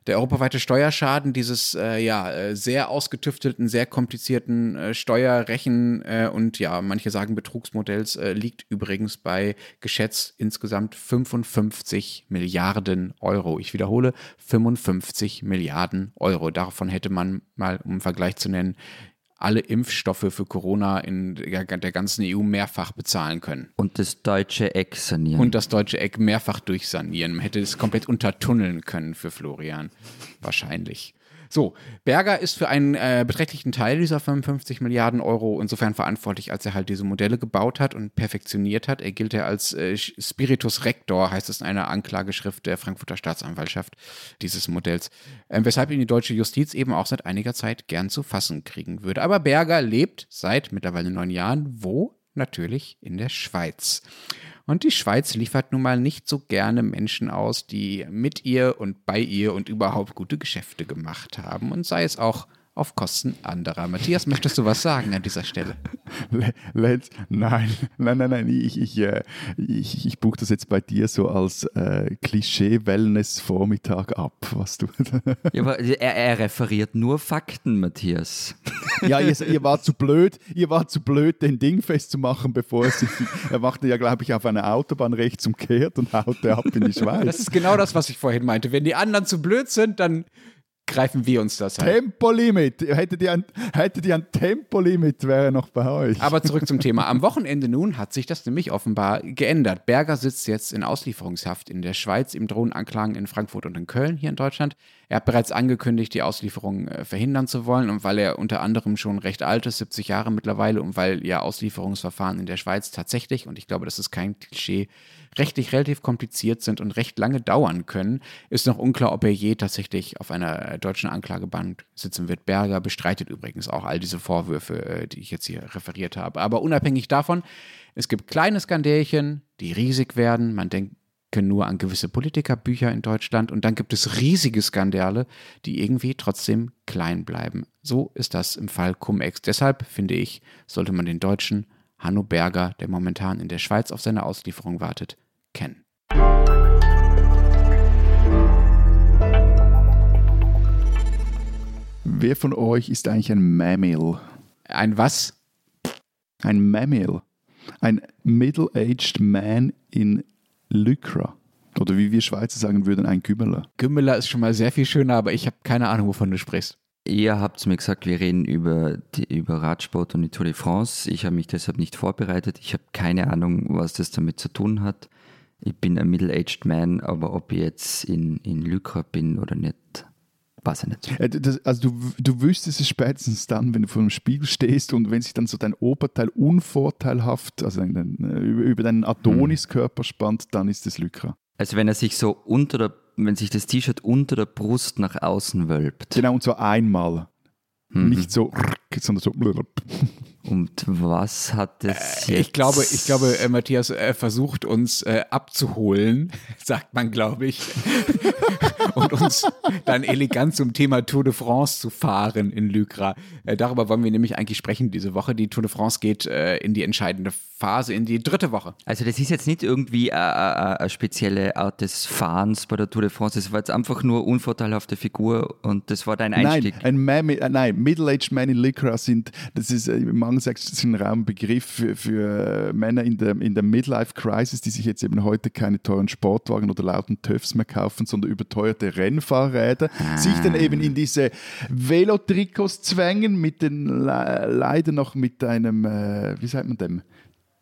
Der europaweite Steuerschaden dieses äh, ja, äh, sehr ausgetüftelten, sehr komplizierten äh, Steuerrechen äh, und ja, manche sagen Betrugsmodells äh, liegt übrigens bei geschätzt insgesamt 55 Milliarden Euro. Ich wiederhole, 55 Milliarden Euro. Davon hätte man mal, um einen Vergleich zu nennen, alle Impfstoffe für Corona in der, ganzen EU mehrfach bezahlen können. Und das deutsche Eck sanieren. Und das deutsche Eck mehrfach durchsanieren. Man hätte es komplett untertunneln können für Florian. Wahrscheinlich. So, Berger ist für einen äh, beträchtlichen Teil dieser 55 Milliarden Euro insofern verantwortlich, als er halt diese Modelle gebaut hat und perfektioniert hat. Er gilt ja als äh, Spiritus Rector, heißt es in einer Anklageschrift der Frankfurter Staatsanwaltschaft dieses Modells, äh, weshalb ihn die deutsche Justiz eben auch seit einiger Zeit gern zu fassen kriegen würde. Aber Berger lebt seit mittlerweile neun Jahren wo? Natürlich in der Schweiz. Und die Schweiz liefert nun mal nicht so gerne Menschen aus, die mit ihr und bei ihr und überhaupt gute Geschäfte gemacht haben. Und sei es auch auf Kosten anderer. Matthias, möchtest du was sagen an dieser Stelle? Let's, nein, nein, nein, nein, ich, ich, äh, ich, ich buche das jetzt bei dir so als äh, Klischee-Wellness-Vormittag ab, was du. ja, aber er, er, referiert nur Fakten, Matthias. ja, ihr, ihr war zu blöd, ihr war zu blöd, den Ding festzumachen, bevor er sich, er machte ja, glaube ich, auf einer Autobahn rechts umkehrt und haute ab in die Schweiz. Das ist genau das, was ich vorhin meinte. Wenn die anderen zu blöd sind, dann greifen wir uns das halt. Tempolimit. Hättet ihr ein, hättet ihr ein Tempolimit, wäre noch bei euch. Aber zurück zum Thema. Am Wochenende nun hat sich das nämlich offenbar geändert. Berger sitzt jetzt in Auslieferungshaft in der Schweiz. Ihm drohen Anklagen in Frankfurt und in Köln hier in Deutschland. Er hat bereits angekündigt, die Auslieferung äh, verhindern zu wollen und weil er unter anderem schon recht alt ist, 70 Jahre mittlerweile und weil ja Auslieferungsverfahren in der Schweiz tatsächlich, und ich glaube, das ist kein Klischee, rechtlich relativ kompliziert sind und recht lange dauern können, ist noch unklar, ob er je tatsächlich auf einer deutschen Anklagebank sitzen wird. Berger bestreitet übrigens auch all diese Vorwürfe, äh, die ich jetzt hier referiert habe. Aber unabhängig davon, es gibt kleine Skandälchen, die riesig werden. Man denkt nur an gewisse Politikerbücher in Deutschland und dann gibt es riesige Skandale, die irgendwie trotzdem klein bleiben. So ist das im Fall Cum-Ex. Deshalb finde ich, sollte man den Deutschen Hanno Berger, der momentan in der Schweiz auf seine Auslieferung wartet, kennen. Wer von euch ist eigentlich ein Mammal? Ein was? Ein Mammal. Ein middle-aged man in Lycra. Oder wie wir Schweizer sagen würden, ein Gümmeler. Gümmeler ist schon mal sehr viel schöner, aber ich habe keine Ahnung, wovon du sprichst. Ihr habt mir gesagt, wir reden über, die, über Radsport und die Tour de France. Ich habe mich deshalb nicht vorbereitet. Ich habe keine Ahnung, was das damit zu tun hat. Ich bin ein middle-aged man, aber ob ich jetzt in, in Lycra bin oder nicht, weiß ich nicht. Äh, das, also du, du wüsstest es spätestens dann, wenn du vor dem Spiegel stehst und wenn sich dann so dein Oberteil unvorteilhaft, also über, über deinen Adoniskörper spannt, dann ist es Lycra. Also wenn er sich so unter der, wenn sich das T-Shirt unter der Brust nach außen wölbt. Genau, und so einmal. Mhm. Nicht so, sondern so. Und was hat es äh, Ich glaube, ich glaube, äh, Matthias äh, versucht uns abzuholen, sagt man, glaube ich, und uns dann elegant zum Thema Tour de France zu fahren in Lycra. Darüber wollen wir nämlich eigentlich sprechen diese Woche. Die Tour de France geht in die entscheidende Phase, in die dritte Woche. Also das ist jetzt nicht irgendwie eine spezielle Art des Fahrens bei der Tour de France. Das war jetzt einfach nur unvorteilhafte Figur und das war dein Einstieg. Nein, ein man, nein Middle-aged Men in Lycra sind, das ist im angelsächsischen Raum Begriff für, für Männer in der, in der Midlife-Crisis, die sich jetzt eben heute keine teuren Sportwagen oder lauten TÜVs mehr kaufen, sondern überteuerte Rennfahrräder, ah. sich dann eben in diese Velotrikots zwängen, mit den leider noch mit einem, äh, wie sagt man dem,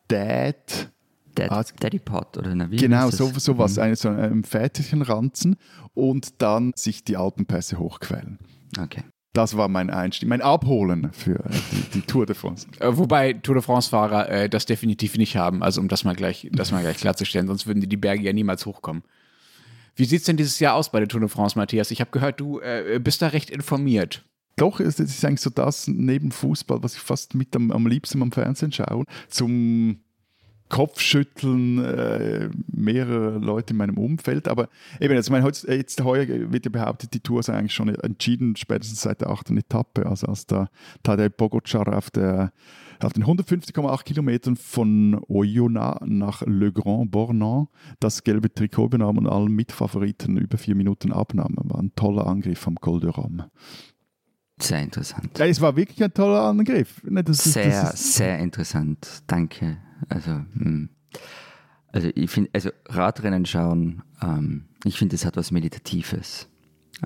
Dad. Dad ah, Daddy Pot oder eine, wie Genau, so, so was, mhm. so einem väterlichen Ranzen und dann sich die Alpenpässe hochquälen. Okay. Das war mein Einstieg, mein Abholen für äh, die, die Tour de France. Äh, wobei Tour de France-Fahrer äh, das definitiv nicht haben, also um das mal gleich, das mal gleich klarzustellen, sonst würden die die Berge ja niemals hochkommen. Wie sieht es denn dieses Jahr aus bei der Tour de France, Matthias? Ich habe gehört, du äh, bist da recht informiert. Doch, es ist eigentlich so das neben Fußball, was ich fast mit am, am liebsten am Fernsehen schaue. Zum Kopfschütteln äh, mehrerer Leute in meinem Umfeld. Aber eben, also mein, heute, jetzt heuer wird ja behauptet, die Tour sei eigentlich schon entschieden, spätestens seit der achten Etappe. Also als da Tadej Pogacar auf, der, auf den 150,8 Kilometern von Oyonnax nach Le Grand Bornand das gelbe Trikot übernahm und allen Mitfavoriten über vier Minuten abnahm. War ein toller Angriff vom Col de Rome. Sehr interessant. Ja, es war wirklich ein toller Angriff. Das, sehr, das sehr interessant. Danke. Also, mh. Hm. also ich finde, also Radrennen schauen, ähm, ich finde, es hat was Meditatives.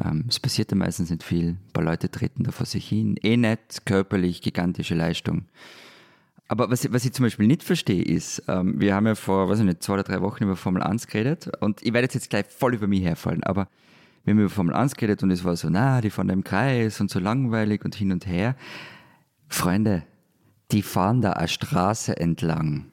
Ähm, es passiert ja meistens nicht viel. Ein paar Leute treten da vor sich hin. Eh nett, körperlich, gigantische Leistung. Aber was, was ich zum Beispiel nicht verstehe, ist, ähm, wir haben ja vor, weiß ich nicht, zwei oder drei Wochen über Formel 1 geredet und ich werde jetzt, jetzt gleich voll über mich herfallen, aber wir haben über Formel 1 geredet und es war so, na, die fahren da im Kreis und so langweilig und hin und her. Freunde, die fahren da eine Straße entlang.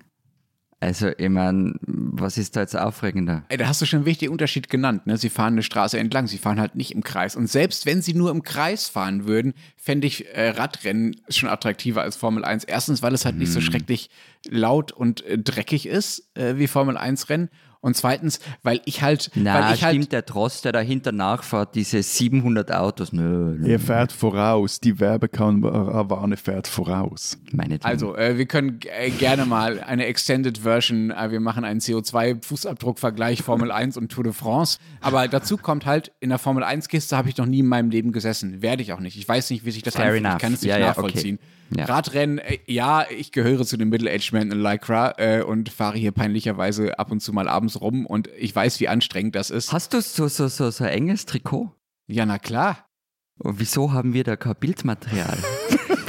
Also, ich meine, was ist da jetzt aufregender? Ey, da hast du schon einen wichtigen Unterschied genannt. Ne? Sie fahren eine Straße entlang, sie fahren halt nicht im Kreis. Und selbst wenn sie nur im Kreis fahren würden, fände ich äh, Radrennen schon attraktiver als Formel 1. Erstens, weil es halt nicht so schrecklich laut und äh, dreckig ist äh, wie Formel 1 Rennen. Und zweitens, weil ich halt, Na, weil ich stimmt, halt, der Trost, der dahinter nachfährt, diese 700 Autos, nö, nö Er fährt voraus, die Werbekarawane fährt voraus. meine also äh, wir können äh, gerne mal eine Extended Version, äh, wir machen einen CO2-Fußabdruckvergleich Formel 1 und Tour de France. Aber dazu kommt halt, in der Formel 1-Kiste habe ich noch nie in meinem Leben gesessen. Werde ich auch nicht. Ich weiß nicht, wie sich das Fair anfühlt. enough. Ich kann es nicht Ja, ja, okay. Ja. Radrennen, äh, ja, ich gehöre zu den Middle-Aged Men in Lycra äh, und fahre hier peinlicherweise ab und zu mal abends rum und ich weiß, wie anstrengend das ist. Hast du so, so, so, so ein enges Trikot? Ja, na klar. Und wieso haben wir da kein Bildmaterial?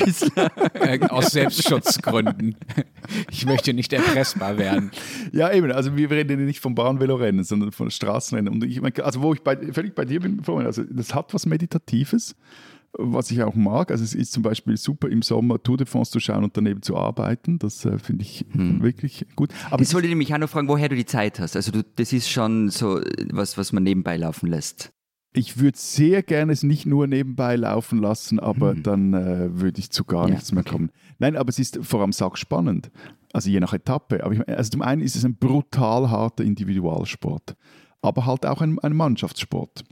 Aus Selbstschutzgründen. Ich möchte nicht erpressbar werden. Ja, eben, also wir reden nicht vom Bahnvelorennen, sondern von Straßenrennen. Und ich meine, also wo ich bei, völlig bei dir bin, Florian, also das hat was Meditatives, was ich auch mag. Also es ist zum Beispiel super im Sommer Tour de France zu schauen und daneben zu arbeiten. Das äh, finde ich wirklich gut. Aber Ich wollte nämlich auch noch fragen, woher du die Zeit hast. Also du, das ist schon so was, was man nebenbei laufen lässt. ich würde sehr gerne es nicht nur nebenbei laufen lassen, aber dann äh, würde ich zu gar Ja, nichts mehr okay. kommen. Nein, aber es ist vor allem spannend. Also je nach Etappe. Aber ich, also zum einen ist es ein brutal harter Individualsport, aber halt auch ein, ein Mannschaftssport.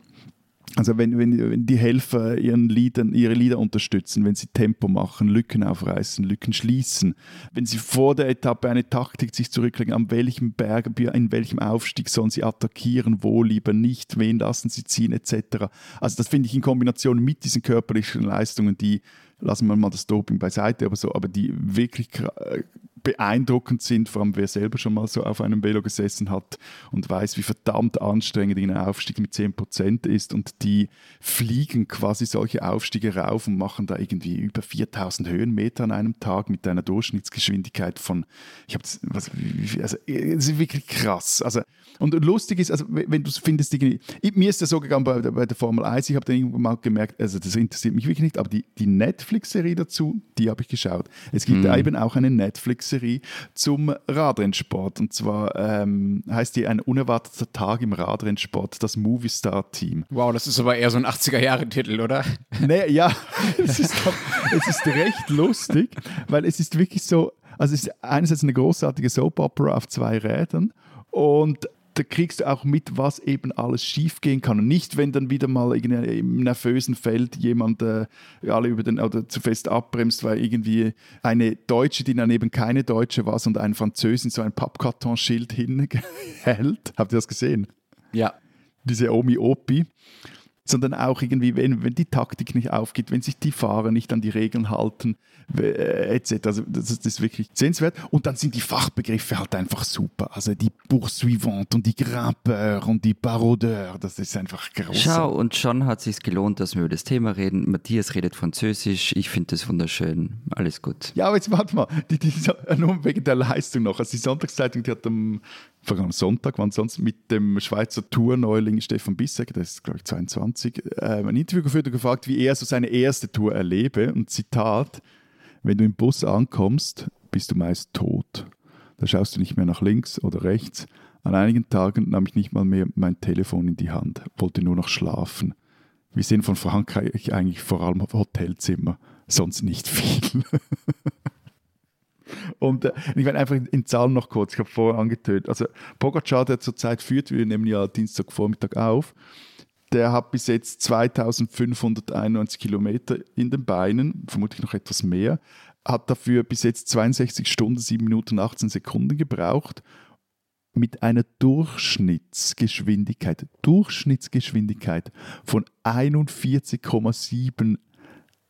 Also wenn, wenn, wenn die Helfer ihren Liedern, ihre Lieder unterstützen, wenn sie Tempo machen, Lücken aufreißen, Lücken schließen, wenn sie vor der Etappe eine Taktik sich zurücklegen, an welchem Berg, in welchem Aufstieg sollen sie attackieren, wo lieber nicht, wen lassen sie ziehen, etc. Also das finde ich in Kombination mit diesen körperlichen Leistungen, die, lassen wir mal das Doping beiseite, aber so, aber die wirklich beeindruckend sind, vor allem wer selber schon mal so auf einem Velo gesessen hat und weiß, wie verdammt anstrengend ein Aufstieg mit 10% ist und die fliegen quasi solche Aufstiege rauf und machen da irgendwie über 4000 Höhenmeter an einem Tag mit einer Durchschnittsgeschwindigkeit von, ich habe also, es ist wirklich krass. Also, und lustig ist, also wenn du findest, ich- mir ist das so gegangen bei, der- bei der Formel 1, ich habe dann irgendwann mal gemerkt, also das interessiert mich wirklich nicht, aber die, die Netflix-Serie dazu, die habe ich geschaut. Es gibt eben auch eine Netflix-Serie zum Radrennsport und zwar ähm, heißt die Ein unerwarteter Tag im Radrennsport, das Movie Star Team. Wow, das ist aber eher so ein 80er-Jahre-Titel, oder? Nee, ja, es ist, es ist recht lustig, weil es ist wirklich so, also es ist einerseits eine großartige Soap Opera auf zwei Rädern und da kriegst du auch mit, was eben alles schiefgehen kann. Und nicht, wenn dann wieder mal im nervösen Feld jemand äh, alle über den oder zu fest abbremst, weil irgendwie eine Deutsche, die dann eben keine Deutsche war, sondern ein Französin so ein Pappkartonschild hinhält. Habt ihr das gesehen? Ja. diese Omi-Opi, sondern auch irgendwie, wenn, wenn die Taktik nicht aufgeht, wenn sich die Fahrer nicht an die Regeln halten, äh, etc. Also das, ist- das ist wirklich sehenswert. Und dann sind die Fachbegriffe halt einfach super. Also die Poursuivante und die Grimpeur und die Parodeur, das ist einfach groß. Schau, und schon hat sich's gelohnt, dass wir über das Thema reden. Matthias redet Französisch, ich finde das wunderschön. Alles gut. Ja, aber jetzt warte mal, die, die, nur wegen der Leistung noch. Also die Sonntagszeitung, die hat am, vor allem am Sonntag, wann sonst, mit dem Schweizer Tourneuling Stefan Bissek, der ist glaube ich 22, äh, ein Interview geführt und gefragt, wie er so seine erste Tour erlebe. Und Zitat, wenn du im Bus ankommst, bist du meist tot. Da schaust du nicht mehr nach links oder rechts. An einigen Tagen nahm ich nicht mal mehr mein Telefon in die Hand, wollte nur noch schlafen. Wir sehen von Frankreich eigentlich vor allem Hotelzimmer, sonst nicht viel. Und äh, ich werde einfach in, in Zahlen noch kurz, ich habe vorher angetönt. Also Pogacar, der zurzeit führt, wir nehmen ja Dienstagvormittag auf, der hat bis jetzt 2591 Kilometer in den Beinen, vermutlich noch etwas mehr, hat dafür bis jetzt 62 Stunden, 7 Minuten, 18 Sekunden gebraucht mit einer Durchschnittsgeschwindigkeit, Durchschnittsgeschwindigkeit von 41,7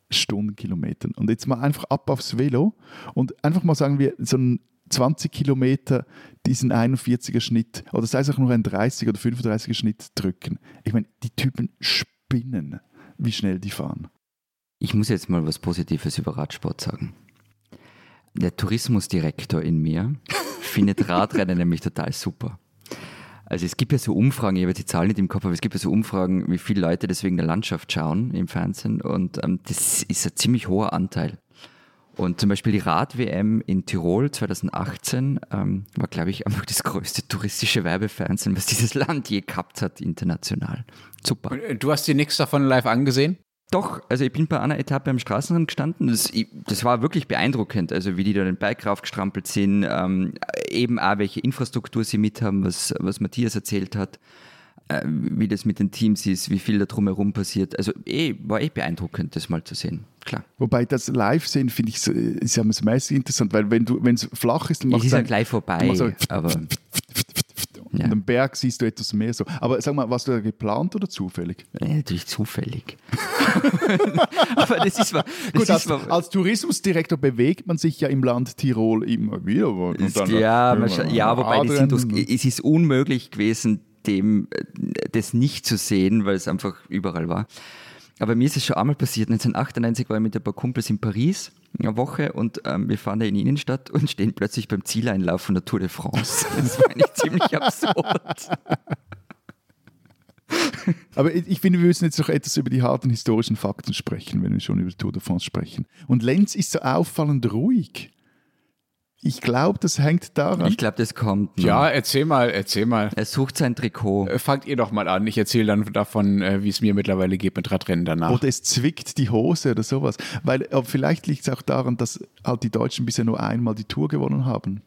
Stundenkilometern. Und jetzt mal einfach ab aufs Velo und einfach mal sagen wir, so ein 20 Kilometer diesen 41er Schnitt oder sei es auch nur ein 30 oder 35er Schnitt drücken. Ich meine, die Typen spinnen, wie schnell die fahren. Ich muss jetzt mal was Positives über Radsport sagen. Der Tourismusdirektor in mir findet Radrennen nämlich total super. Also es gibt ja so Umfragen, ich habe jetzt die Zahl nicht im Kopf, aber es gibt ja so Umfragen, wie viele Leute deswegen der Landschaft schauen im Fernsehen und ähm, das ist ein ziemlich hoher Anteil. Und zum Beispiel die Rad-WM in Tirol 2018 ähm, war, glaube ich, einfach das größte touristische Werbefernsehen, was dieses Land je gehabt hat, international. Super. Du hast dir nichts davon live angesehen? Doch, also ich bin bei einer Etappe am Straßenrand gestanden. Das, das war wirklich beeindruckend, also wie die da den Berg raufgestrampelt sind, ähm, eben auch welche Infrastruktur sie mit haben, was, was Matthias erzählt hat, äh, wie das mit den Teams ist, wie viel da drumherum passiert. Also eh, war eh beeindruckend, das mal zu sehen, klar. Wobei das Live-Sehen finde ich so, ist ja mäßig interessant, weil wenn du wenn es flach ist, dann machst du Es ist ja gleich vorbei, so aber... Ja. Und am Berg siehst du etwas mehr so. Aber sag mal, warst du da geplant oder zufällig? Ja, natürlich zufällig. Aber das ist, das Gut, ist als, als, Tourismusdirektor bewegt man sich ja im Land Tirol immer wieder. Dann, ja, man, ja, wobei es ist unmöglich gewesen, dem das nicht zu sehen, weil es einfach überall war. Aber mir ist es schon einmal passiert. 1998 war ich mit ein paar Kumpels in Paris Woche und ähm, wir fahren da in die Innenstadt und stehen plötzlich beim Zieleinlauf von der Tour de France. Das war eigentlich ziemlich absurd. Aber ich finde, wir müssen jetzt noch etwas über die harten historischen Fakten sprechen, wenn wir schon über die Tour de France sprechen. Und Lenz ist so auffallend ruhig. Ich glaube, das hängt daran. Ich glaube, das kommt. Noch. Ja, erzähl mal, erzähl mal. Er sucht sein Trikot. Äh, fangt ihr doch mal an. Ich erzähle dann davon, äh, wie es mir mittlerweile geht mit Radrennen danach. Oder es zwickt die Hose oder sowas. Weil vielleicht liegt es auch daran, dass halt die Deutschen bisher nur einmal die Tour gewonnen haben.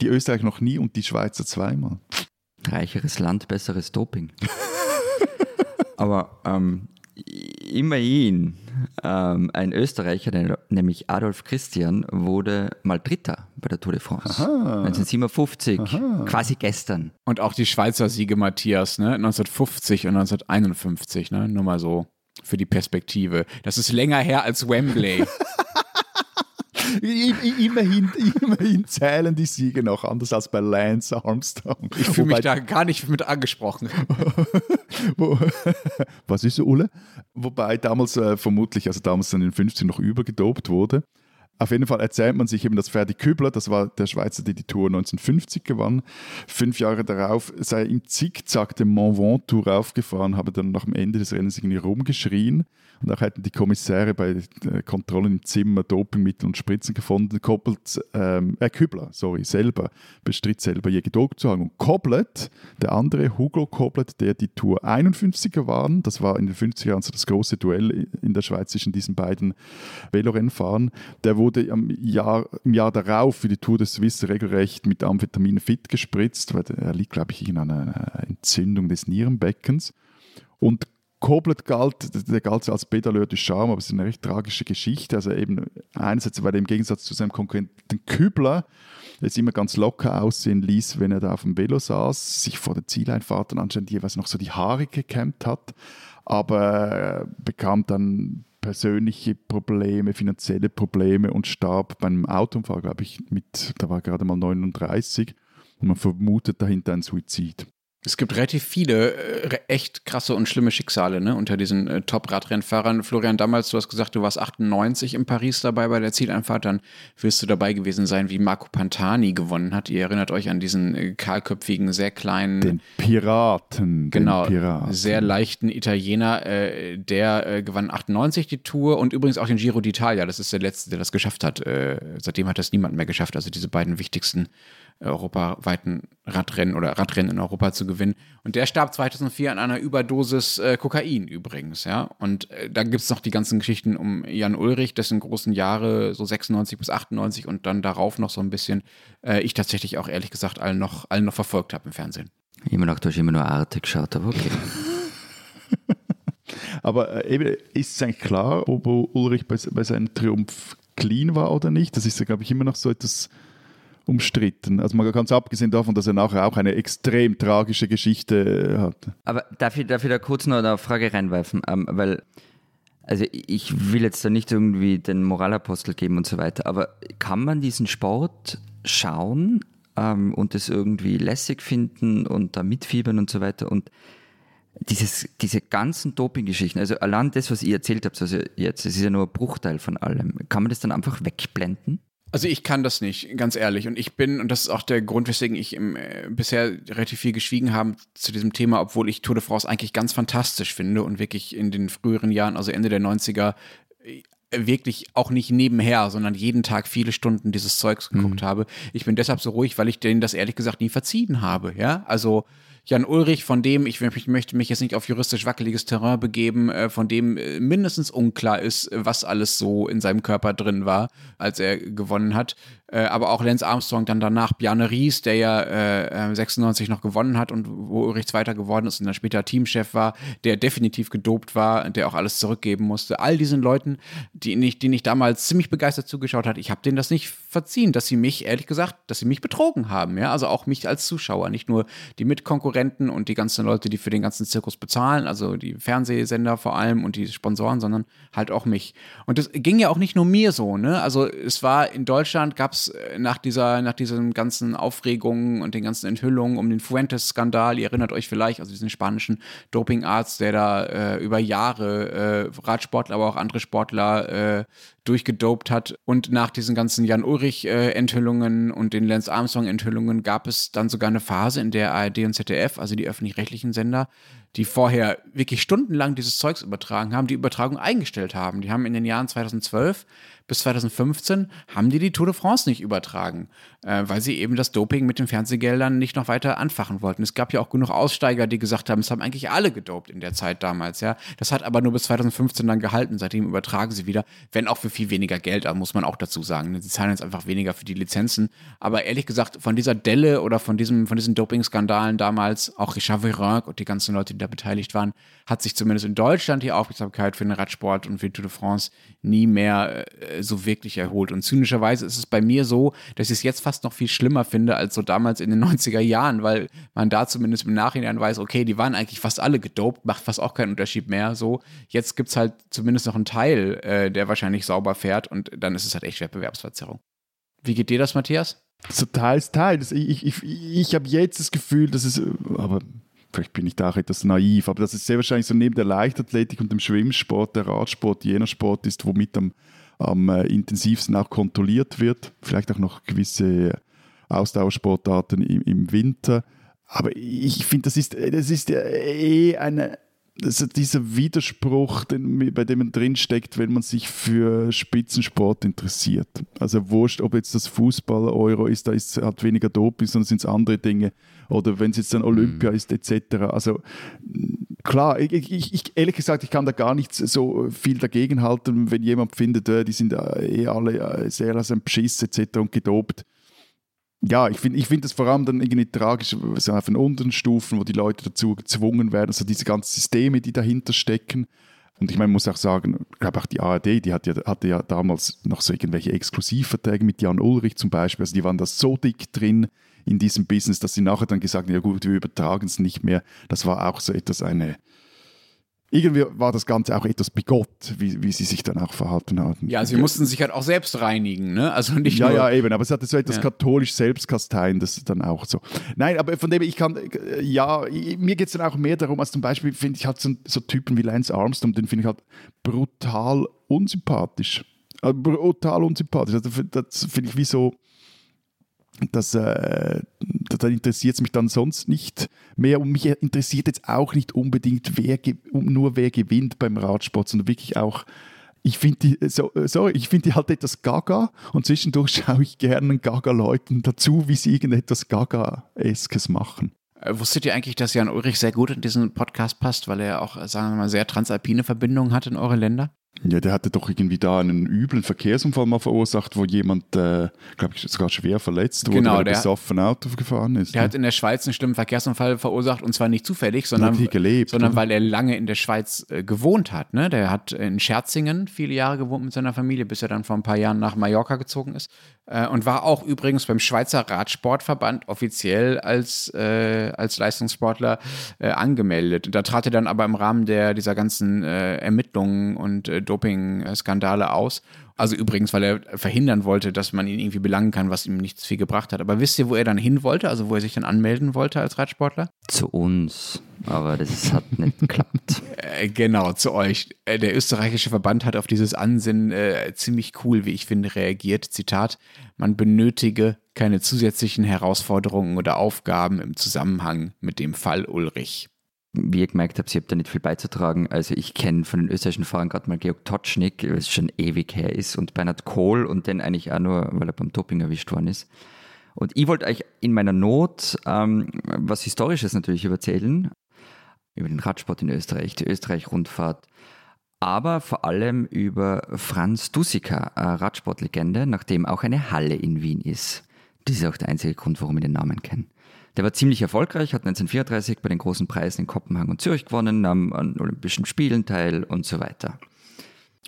Die Österreicher noch nie und die Schweizer zweimal. Reicheres Land, besseres Doping. Aber ähm, immerhin ähm, ein Österreicher, nämlich Adolf Christian, wurde mal Dritter bei der Tour de France. Aha. 1957, Aha. quasi gestern. Und auch die Schweizer Siege Matthias, ne? 1950 und 1951, ne? Nur mal so für die Perspektive. Das ist länger her als Wembley. immerhin, immerhin zählen die Siege noch anders als bei Lance Armstrong. Ich fühle mich da gar nicht mit angesprochen. Was ist so, Ulle? Wobei damals äh, vermutlich, also damals in den 50 noch übergedopt wurde. Auf jeden Fall erzählt man sich eben, dass Ferdi Kübler, das war der Schweizer, der die Tour 1950 gewann, fünf Jahre darauf sei im Zickzack den Mont Ventoux raufgefahren, habe dann nach dem Ende des Rennens irgendwie rumgeschrien. Und auch hätten die Kommissäre bei äh, Kontrollen im Zimmer Dopingmittel und Spritzen gefunden. Koppelt, ähm, äh, Kübler, sorry, selber, bestritt selber je gedopt zu haben. Und Koblet, der andere, Hugo Koblet, der die Tour 51er gewann, das war in den 50er Jahren so das große Duell in der Schweiz zwischen diesen beiden Velorennfahrern, der wurde im Jahr, im Jahr darauf für die Tour des Swiss regelrecht mit Amphetamin fit gespritzt, weil er liegt, glaube ich, in einer Entzündung des Nierenbeckens. Und Koblet galt, der galt als Pedaleur du Charme, aber es ist eine recht tragische Geschichte. Also eben einerseits, weil er im Gegensatz zu seinem Konkurrenten Kübler es immer ganz locker aussehen ließ, wenn er da auf dem Velo saß, sich vor der Zieleinfahrt und anscheinend jeweils noch so die Haare gekämmt hat, aber bekam dann persönliche Probleme, finanzielle Probleme und starb beim Autounfall, glaube ich, mit, da war gerade mal 39 und man vermutet dahinter einen Suizid. Es gibt relativ viele äh, echt krasse und schlimme Schicksale ne, unter diesen äh, Top-Radrennfahrern. Florian, damals, du hast gesagt, du warst 98 in Paris dabei bei der Zieleinfahrt. Dann wirst du dabei gewesen sein, wie Marco Pantani gewonnen hat. Ihr erinnert euch an diesen äh, kahlköpfigen, sehr kleinen. Den Piraten. Genau. Den Piraten. Sehr leichten Italiener. Äh, der äh, gewann 98 die Tour und übrigens auch den Giro d'Italia. Das ist der letzte, der das geschafft hat. Äh, seitdem hat das niemand mehr geschafft. Also diese beiden wichtigsten europaweiten Radrennen oder Radrennen in Europa zu gewinnen. Und der starb 2004 an einer Überdosis äh, Kokain übrigens, ja. Und äh, dann gibt es noch die ganzen Geschichten um Jan Ulrich, dessen großen Jahre so 96 bis 98 und dann darauf noch so ein bisschen, äh, ich tatsächlich auch ehrlich gesagt allen noch, allen noch verfolgt habe im Fernsehen. Immer noch, du hast immer nur Arte geschaut, aber okay. aber äh, eben, ist es eigentlich klar, ob Ulrich bei, bei seinem Triumph clean war oder nicht? Das ist ja, glaube ich, immer noch so etwas umstritten. Also mal ganz abgesehen davon, dass er nachher auch eine extrem tragische Geschichte äh, hat. Aber darf ich, darf ich da kurz noch eine Frage reinwerfen? Ähm, weil, also ich will jetzt da nicht irgendwie den Moralapostel geben und so weiter, aber kann man diesen Sport schauen ähm, und es irgendwie lässig finden und da mitfiebern und so weiter und dieses, diese ganzen Doping-Geschichten, also allein das, was ihr erzählt habt, also jetzt, es ist ja nur ein Bruchteil von allem, kann man das dann einfach wegblenden? Also ich kann das nicht, ganz ehrlich. Und ich bin, und das ist auch der Grund, weswegen ich im, äh, bisher relativ viel geschwiegen habe zu diesem Thema, obwohl ich Tour de France eigentlich ganz fantastisch finde und wirklich in den früheren Jahren, also Ende der 90er, äh, wirklich auch nicht nebenher, sondern jeden Tag viele Stunden dieses Zeugs geguckt mhm. habe. Ich bin deshalb so ruhig, weil ich denen das ehrlich gesagt nie verziehen habe. Ja, also Jan Ulrich, von dem, ich, ich möchte mich jetzt nicht auf juristisch wackeliges Terrain begeben, äh, von dem äh, mindestens unklar ist, was alles so in seinem Körper drin war, als er gewonnen hat äh, aber auch Lance Armstrong dann danach, Bjarne Ries, der ja äh, 96 äh, noch gewonnen hat und wo Ulrich Zweiter geworden ist und dann später Teamchef war, der definitiv gedopt war, der auch alles zurückgeben musste. All diesen Leuten, die ich, denen ich damals ziemlich begeistert zugeschaut hat, ich habe denen das nicht verziehen, dass sie mich, ehrlich gesagt, dass sie mich betrogen haben, ja, also auch mich als Zuschauer, nicht nur die Mitkonkurrenten und die ganzen Leute, die für den ganzen Zirkus bezahlen, also die Fernsehsender vor allem und die Sponsoren, sondern halt auch mich. Und das ging ja auch nicht nur mir so, ne, also es war in Deutschland gab es äh, nach dieser, nach diesen ganzen Aufregungen und den ganzen Enthüllungen um den Fuentes-Skandal, ihr erinnert euch vielleicht, also diesen spanischen Dopingarzt, der da äh, über Jahre äh, Radsportler, aber auch andere Sportler äh, durchgedopt hat. Und nach diesen ganzen Jan Ulrich-Enthüllungen und den Lance Armstrong-Enthüllungen gab es dann sogar eine Phase, in der ARD und ZDF, also die öffentlich-rechtlichen Sender, die vorher wirklich stundenlang dieses Zeugs übertragen haben, die Übertragung eingestellt haben. Die haben in den Jahren 2012 bis 2015 haben die die Tour de France nicht übertragen, äh, weil sie eben das Doping mit den Fernsehgeldern nicht noch weiter anfachen wollten. Es gab ja auch genug Aussteiger, die gesagt haben, es haben eigentlich alle gedopt in der Zeit damals. Ja, das hat aber nur bis 2015 dann gehalten. Seitdem übertragen sie wieder, wenn auch für viel weniger Geld, aber muss man auch dazu sagen. Sie zahlen jetzt einfach weniger für die Lizenzen. Aber ehrlich gesagt, von dieser Delle oder von diesem, von diesen Doping-Skandalen damals, auch Richard Virenque und die ganzen Leute, die da beteiligt waren, hat sich zumindest in Deutschland die Aufmerksamkeit für den Radsport und für Tour de France nie mehr äh, so wirklich erholt. Und zynischerweise ist es bei mir so, dass ich es jetzt fast noch viel schlimmer finde als so damals in den 90er Jahren, weil man da zumindest im Nachhinein weiß, okay, die waren eigentlich fast alle gedopt, macht fast auch keinen Unterschied mehr. So, jetzt gibt es halt zumindest noch einen Teil, äh, der wahrscheinlich sauber fährt und dann ist es halt echt Wettbewerbsverzerrung. Wie geht dir das, Matthias? So teils, teils. Ich, ich, ich habe jetzt das Gefühl, dass es, aber vielleicht bin ich da auch etwas naiv, aber dass es sehr wahrscheinlich so neben der Leichtathletik und dem Schwimmsport, der Radsport jener Sport ist, womit am, am äh, intensivsten auch kontrolliert wird. Vielleicht auch noch gewisse Ausdauersportarten im, im Winter. Aber ich finde, das ist, das ist eh eine, also dieser Widerspruch, den, bei dem man drinsteckt, wenn man sich für Spitzensport interessiert. Also wurscht, ob jetzt das Fußball-Euro ist, da ist, hat weniger Doping, sondern sind es andere Dinge. Oder wenn es jetzt dann Olympia mhm. ist, etc. Also klar, ich, ich, ich, ehrlich gesagt, ich kann da gar nicht so viel dagegen halten, wenn jemand findet, äh, die sind äh, eh alle äh, sehr aus einem Beschiss etc. und gedopt ja, ich finde ich find das vor allem dann irgendwie tragisch, so auf den unteren Stufen, wo die Leute dazu gezwungen werden, also diese ganzen Systeme, die dahinter stecken. Und ich meine, muss auch sagen, ich glaube auch die ARD, die hat ja, hatte ja damals noch so irgendwelche Exklusivverträge mit Jan Ulrich zum Beispiel. Also die waren da so dick drin in diesem Business, dass sie nachher dann gesagt haben, ja gut, wir übertragen es nicht mehr. Das war auch so etwas eine, irgendwie war das Ganze auch etwas bigott, wie, wie sie sich dann auch verhalten haben. Ja, sie mussten sich halt auch selbst reinigen, ne? Also nicht ja, nur. Ja, eben, aber es hatte so etwas ja. katholisch Selbstkasteien, das ist dann auch so. Nein, aber von dem ich kann, ja, mir geht es dann auch mehr darum, als zum Beispiel finde ich halt so, so Typen wie Lance Armstrong, den finde ich halt brutal unsympathisch. Also brutal unsympathisch. Also das finde ich wie so das, äh, da interessiert es mich dann sonst nicht mehr. Und mich interessiert jetzt auch nicht unbedingt, wer nur wer gewinnt beim Radsport, sondern wirklich auch, ich finde die, so, sorry, ich finde die halt etwas gaga und zwischendurch schaue ich gerne Gaga-Leuten dazu, wie sie irgendetwas Gaga-eskes machen. Äh, wusstet ihr eigentlich, dass Jan Ulrich sehr gut in diesen Podcast passt, weil er auch, sagen wir mal, sehr transalpine Verbindungen hat in eure Länder? Ja, der hatte doch irgendwie da einen üblen Verkehrsunfall mal verursacht, wo jemand, äh, glaube ich, sogar schwer verletzt wurde, genau, weil er besoffen Auto gefahren ist. Der ne? hat in der Schweiz einen schlimmen Verkehrsunfall verursacht und zwar nicht zufällig, sondern, gelebt, sondern weil er lange in der Schweiz äh, gewohnt hat. Ne? Der hat in Scherzingen viele Jahre gewohnt mit seiner Familie, bis er dann vor ein paar Jahren nach Mallorca gezogen ist und war auch übrigens beim Schweizer Radsportverband offiziell als, äh, als Leistungssportler äh, angemeldet. Da trat er dann aber im Rahmen der, dieser ganzen äh, Ermittlungen und äh, Doping-Skandale aus. Also übrigens, weil er verhindern wollte, dass man ihn irgendwie belangen kann, was ihm nichts viel gebracht hat. Aber wisst ihr, wo er dann hin wollte? Also wo er sich dann anmelden wollte als Radsportler? Zu uns. Aber das hat nicht geklappt. Äh, genau, zu euch. Äh, der österreichische Verband hat auf dieses Ansinnen äh, ziemlich cool, wie ich finde, reagiert. Zitat, man benötige keine zusätzlichen Herausforderungen oder Aufgaben im Zusammenhang mit dem Fall Ulrich wie ihr gemerkt habt, ich habe da nicht viel beizutragen. Also ich kenne von den österreichischen Fahrern gerade mal Georg Totschnig, was schon ewig her ist, und Bernhard Kohl und den eigentlich auch nur, weil er beim Doping erwischt worden ist. Und ich wollte euch in meiner Not ähm, was Historisches natürlich erzählen, über den Radsport in Österreich, die Österreich-Rundfahrt, aber vor allem über Franz Dusika, eine Radsportlegende, nachdem auch eine Halle in Wien ist. Das ist auch der einzige Grund, warum ich den Namen kenne. Der war ziemlich erfolgreich, hat 1934 bei den großen Preisen in Kopenhagen und Zürich gewonnen, nahm an Olympischen Spielen teil und so weiter.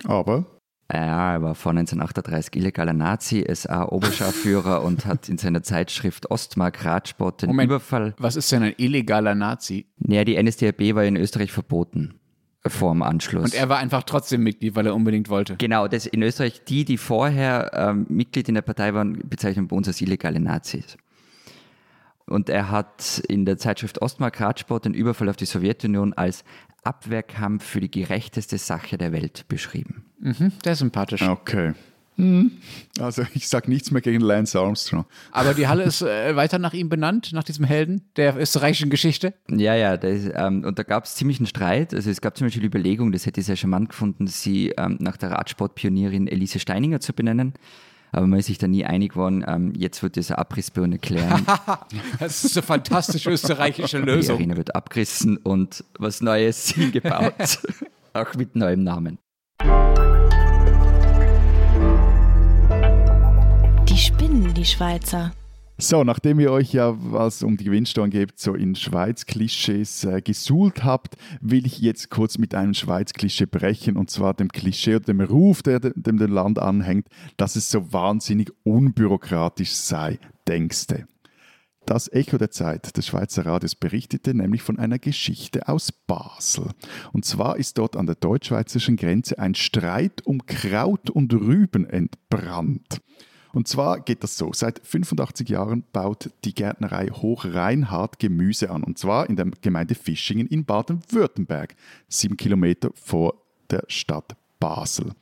Aber? Ja, er war vor 1938 illegaler Nazi, SA-Oberscharführer und hat in seiner Zeitschrift Ostmark Radsport den Moment, Überfall. Was ist denn ein illegaler Nazi? Naja, die NSDAP war in Österreich verboten vor dem Anschluss. Und er war einfach trotzdem Mitglied, weil er unbedingt wollte. Genau, das in Österreich, die, die vorher ähm, Mitglied in der Partei waren, bezeichnen bei uns als illegale Nazis. Und er hat in der Zeitschrift Ostmark Radsport den Überfall auf die Sowjetunion als Abwehrkampf für die gerechteste Sache der Welt beschrieben. Mhm, der ist sympathisch. Okay. Hm. Also ich sage nichts mehr gegen Lance Armstrong. Aber die Halle ist äh, weiter nach ihm benannt, nach diesem Helden der österreichischen Geschichte. Ja, ja, ist, ähm, und da gab es ziemlich einen Streit. Also es gab zum Beispiel die Überlegung, das hätte ich sehr charmant gefunden, sie ähm, nach der Radsportpionierin Elise Steininger zu benennen aber man ist sich da nie einig geworden. Ähm, jetzt wird dieser Abrissbirne klären. das ist eine fantastische österreichische Lösung. Die Arena wird abgerissen und was Neues hingebaut. Auch mit neuem Namen. Die spinnen, die Schweizer. So, nachdem ihr euch ja, was um die Gewinnsteuern geht, so in Schweiz-Klischees äh, gesuhlt habt, will ich jetzt kurz mit einem Schweiz-Klischee brechen und zwar dem Klischee oder dem Ruf, der dem, dem Land anhängt, dass es so wahnsinnig unbürokratisch sei, denkste. Das Echo der Zeit des Schweizer Radios berichtete nämlich von einer Geschichte aus Basel. Und zwar ist dort an der deutsch-schweizerischen Grenze ein Streit um Kraut und Rüben entbrannt. Und zwar geht das so. Seit 85 Jahren baut die Gärtnerei Hochreinhardt Gemüse an. Und zwar in der Gemeinde Fischingen in Baden-Württemberg, sieben Kilometer vor der Stadt Basel.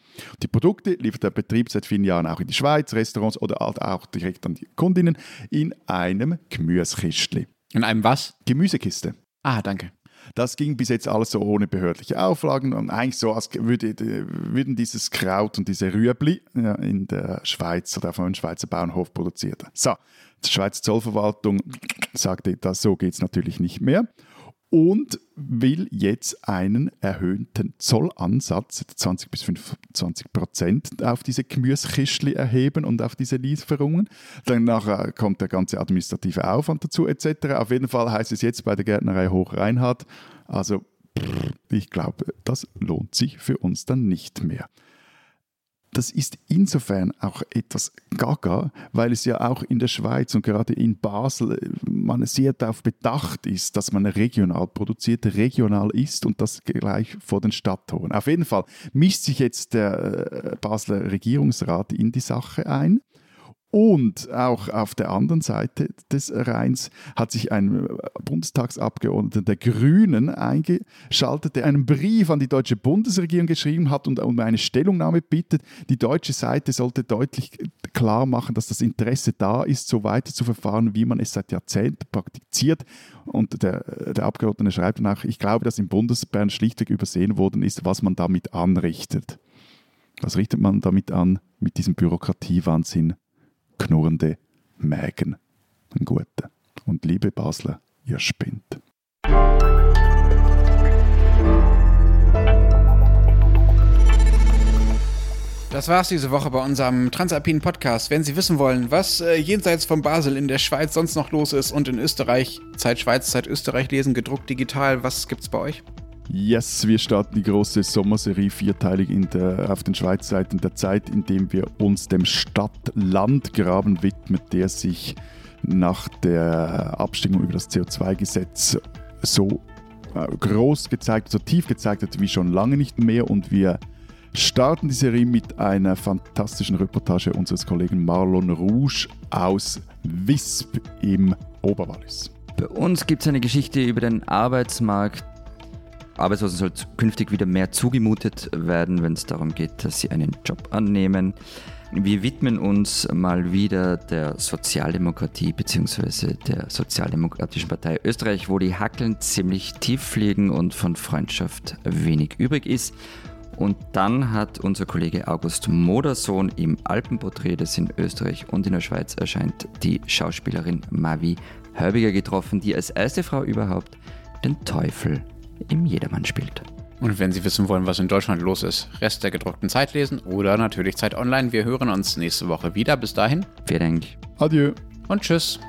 Die Produkte liefert der Betrieb seit vielen Jahren auch in die Schweiz, Restaurants oder halt auch direkt an die Kundinnen in einem Gemüsekistli. In einem was? Gemüsekiste. Ah, danke. Das ging bis jetzt alles so ohne behördliche Auflagen und eigentlich so, als würde, würden dieses Kraut und diese Rüebli in der Schweiz oder auf einem Schweizer Bauernhof produziert. So, die Schweizer Zollverwaltung sagte, das, so geht es natürlich nicht mehr und will jetzt einen erhöhten Zollansatz, 20 bis 25 Prozent, auf diese Gemüsekistli erheben und auf diese Lieferungen. Danach kommt der ganze administrative Aufwand dazu etc. Auf jeden Fall heißt es jetzt bei der Gärtnerei Hochreinhardt, also ich glaube, das lohnt sich für uns dann nicht mehr das ist insofern auch etwas gaga, weil es ja auch in der Schweiz und gerade in Basel äh, man sehr darauf bedacht ist, dass man regional produziert, regional ist und das gleich vor den Stadttoren. Auf jeden Fall mischt sich jetzt der äh, Basler Regierungsrat in die Sache ein und auch auf der anderen Seite des Rheins hat sich ein Bundestagsabgeordneter der Grünen eingeschaltet, der einen Brief an die deutsche Bundesregierung geschrieben hat und um eine Stellungnahme bittet. Die deutsche Seite sollte deutlich klar machen, dass das Interesse da ist, so weiter zu verfahren, wie man es seit Jahrzehnten praktiziert. Und der, der Abgeordnete schreibt danach, ich glaube, dass im Bundesbern schlichtweg übersehen worden ist, was man damit anrichtet. Was richtet man damit an mit diesem Bürokratiewahnsinn? Knurrende Mägen. Ein guter. Und liebe Basler, ihr spinnt. Das war's diese Woche bei unserem Transalpinen Podcast. Wenn Sie wissen wollen, was äh, jenseits von Basel in der Schweiz sonst noch los ist und in Österreich, Zeit Schweiz, Zeit Österreich lesen, gedruckt, digital, was gibt's bei euch? Yes, wir starten die große Sommerserie vierteilig der, auf den Schweizer Seiten der Zeit, indem wir uns dem Stadt-Land-Graben widmen, der sich nach der Abstimmung über das CO2-Gesetz so äh, groß gezeigt, so tief gezeigt hat wie schon lange nicht mehr und wir starten die Serie mit einer fantastischen Reportage unseres Kollegen Marlon Rouge aus Wisp im Oberwallis. Bei uns gibt es eine Geschichte über den Arbeitsmarkt. Arbeitslosen soll künftig wieder mehr zugemutet werden, wenn es darum geht, dass sie einen Job annehmen. Wir widmen uns mal wieder der Sozialdemokratie bzw. der Sozialdemokratischen Partei Österreich, wo die Hackeln ziemlich tief fliegen und von Freundschaft wenig übrig ist. Und dann hat unser Kollege August Modersohn im Alpenporträt, das in Österreich und in der Schweiz erscheint, die Schauspielerin Mavi Hörbiger getroffen, die als erste Frau überhaupt den Teufel im Jedermann spielt. Und wenn Sie wissen wollen, was in Deutschland los ist, Rest der gedruckten Zeit lesen oder natürlich Zeit online. Wir hören uns nächste Woche wieder. Bis dahin. Vielen Dank. Adieu. Und tschüss.